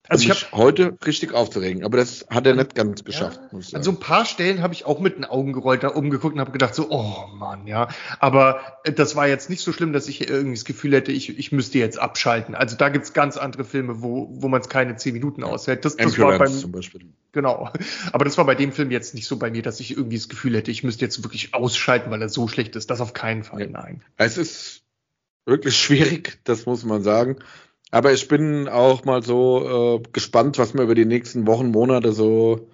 Also ich habe heute richtig aufzuregen, aber das hat er nicht ganz geschafft. Ja, an so ein paar Stellen habe ich auch mit den Augen gerollt, da oben geguckt und habe gedacht so, oh Mann, ja. Aber äh, das war jetzt nicht so schlimm, dass ich irgendwie das Gefühl hätte, ich, ich müsste jetzt abschalten. Also da gibt's ganz andere Filme, wo, wo man es keine zehn Minuten aushält. Das, das war beim, zum Beispiel. Genau. Aber das war bei dem Film jetzt nicht so bei mir, dass ich irgendwie das Gefühl hätte, ich müsste jetzt wirklich ausschalten, weil er so schlecht ist. Das auf keinen Fall, ja. nein. Es ist wirklich schwierig, das muss man sagen. Aber ich bin auch mal so äh, gespannt, was man über die nächsten Wochen, Monate so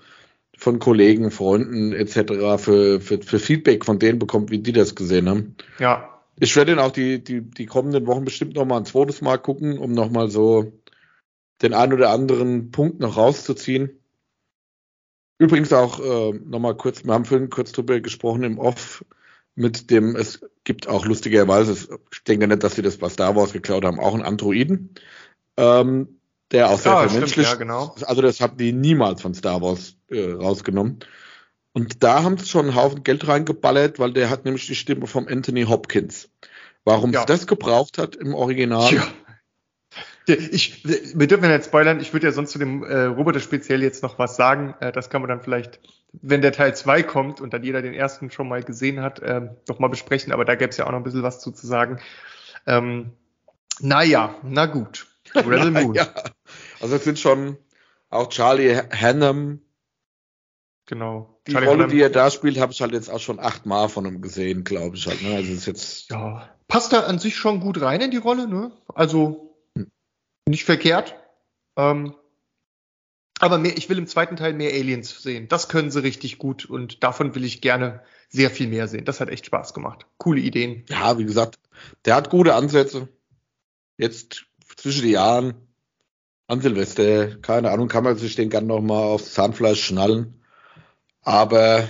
von Kollegen, Freunden etc. Für, für, für Feedback von denen bekommt, wie die das gesehen haben. Ja. Ich werde dann auch die, die, die kommenden Wochen bestimmt noch mal ein zweites Mal gucken, um noch mal so den einen oder anderen Punkt noch rauszuziehen. Übrigens auch äh, noch mal kurz, wir haben vorhin kurz drüber gesprochen im Off, mit dem, es gibt auch lustigerweise, ich denke nicht, dass sie das bei Star Wars geklaut haben, auch einen Androiden, ähm, der auch sehr ah, menschlich, ja, genau. also das haben die niemals von Star Wars äh, rausgenommen. Und da haben sie schon einen Haufen Geld reingeballert, weil der hat nämlich die Stimme vom Anthony Hopkins. Warum ja. das gebraucht hat im Original, ja. Ich, wir dürfen ja nicht spoilern, ich würde ja sonst zu dem äh, Roboter speziell jetzt noch was sagen. Äh, das kann man dann vielleicht, wenn der Teil 2 kommt und dann jeder den ersten schon mal gesehen hat, äh, noch mal besprechen. Aber da gäbe es ja auch noch ein bisschen was zu, zu sagen. Ähm, naja, na gut. Rebel Moon. ja. Also es sind schon auch Charlie Hannum. Genau. Die Charlie Rolle, Hannum. die er da spielt, habe ich halt jetzt auch schon achtmal von ihm gesehen, glaube ich halt. Ne? Also ist jetzt. Ja. Passt da an sich schon gut rein in die Rolle, ne? Also nicht verkehrt. Ähm, aber mehr, ich will im zweiten Teil mehr Aliens sehen. Das können sie richtig gut und davon will ich gerne sehr viel mehr sehen. Das hat echt Spaß gemacht. Coole Ideen. Ja, wie gesagt, der hat gute Ansätze. Jetzt zwischen den Jahren an Silvester, keine Ahnung, kann man sich den gerne nochmal aufs Zahnfleisch schnallen. Aber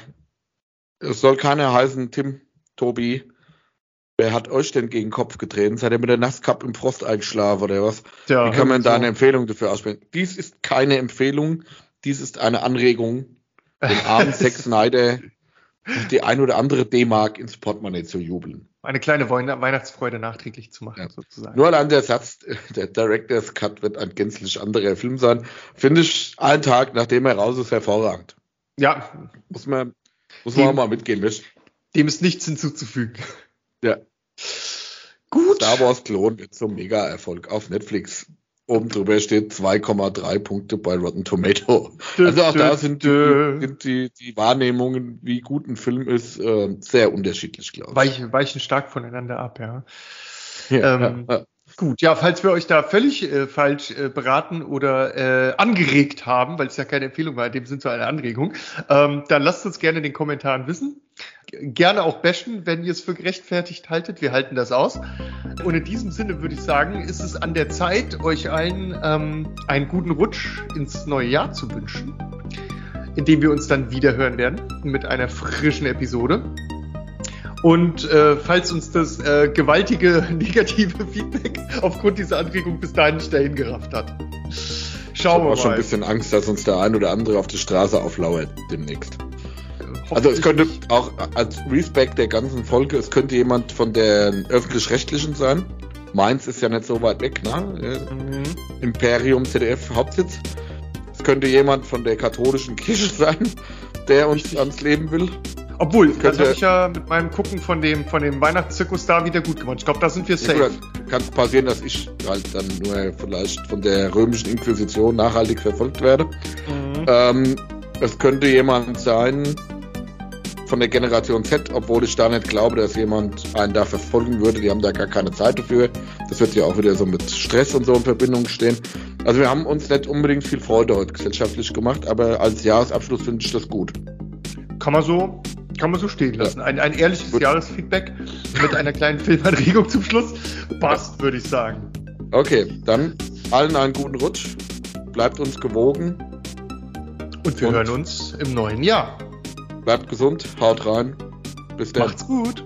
es soll keiner heißen, Tim, Tobi, Wer hat euch denn gegen den Kopf getreten? Seid ihr mit der Nasscup im Frost eingeschlafen oder was? Ja, Wie kann man so. da eine Empfehlung dafür aussprechen? Dies ist keine Empfehlung, dies ist eine Anregung, den armen Sex Snyder die ein oder andere D-Mark ins Portemonnaie zu jubeln. Eine kleine Weihnachtsfreude nachträglich zu machen, ja. sozusagen. Nur allein der Satz, der Director's Cut wird ein gänzlich anderer Film sein, finde ich einen Tag, nachdem er raus ist, hervorragend. Ja. Muss man, muss man dem, auch mal mitgehen, Misch. Dem ist nichts hinzuzufügen. Ja. Gut. Star Wars Klon wird zum Mega-Erfolg auf Netflix. Oben drüber steht 2,3 Punkte bei Rotten Tomato. Also auch da sind die, sind die, die Wahrnehmungen, wie gut ein Film ist, äh, sehr unterschiedlich, glaube ich. Weichen, weichen stark voneinander ab, ja. ja, ähm, ja. Gut, ja, falls wir euch da völlig äh, falsch äh, beraten oder äh, angeregt haben, weil es ja keine Empfehlung war, in dem sind so eine Anregung, ähm, dann lasst uns gerne in den Kommentaren wissen. Gerne auch bashen, wenn ihr es für gerechtfertigt haltet. Wir halten das aus. Und in diesem Sinne würde ich sagen, ist es an der Zeit, euch allen ähm, einen guten Rutsch ins neue Jahr zu wünschen, indem wir uns dann wieder hören werden mit einer frischen Episode. Und äh, falls uns das äh, gewaltige negative Feedback aufgrund dieser Anregung bis dahin nicht dahin gerafft hat. Schauen wir mal. Ich habe schon ein bisschen Angst, dass uns der ein oder andere auf der Straße auflauert demnächst. Also es könnte auch als Respect der ganzen Folge, es könnte jemand von der öffentlich-rechtlichen sein. Mainz ist ja nicht so weit weg, ne? Mhm. Imperium ZDF Hauptsitz. Es könnte jemand von der katholischen Kirche sein, der uns ans Leben will. Obwohl, das habe ich ja mit meinem Gucken von dem, von dem Weihnachtszirkus da wieder gut gemacht. Ich glaube, da sind wir safe. Kann es passieren, dass ich halt dann nur vielleicht von der römischen Inquisition nachhaltig verfolgt werde. Mhm. Ähm, es könnte jemand sein von der Generation Z, obwohl ich da nicht glaube, dass jemand einen da verfolgen würde. Die haben da gar keine Zeit dafür. Das wird ja auch wieder so mit Stress und so in Verbindung stehen. Also wir haben uns nicht unbedingt viel Freude heute gesellschaftlich gemacht, aber als Jahresabschluss finde ich das gut. Kann man so, kann man so stehen lassen. Ein, ein ehrliches gut. Jahresfeedback mit einer kleinen Filmanregung zum Schluss passt, würde ich sagen. Okay, dann allen einen guten Rutsch. Bleibt uns gewogen. Und wir und hören uns im neuen Jahr. Bleibt gesund, haut rein. Bis dann. Macht's gut.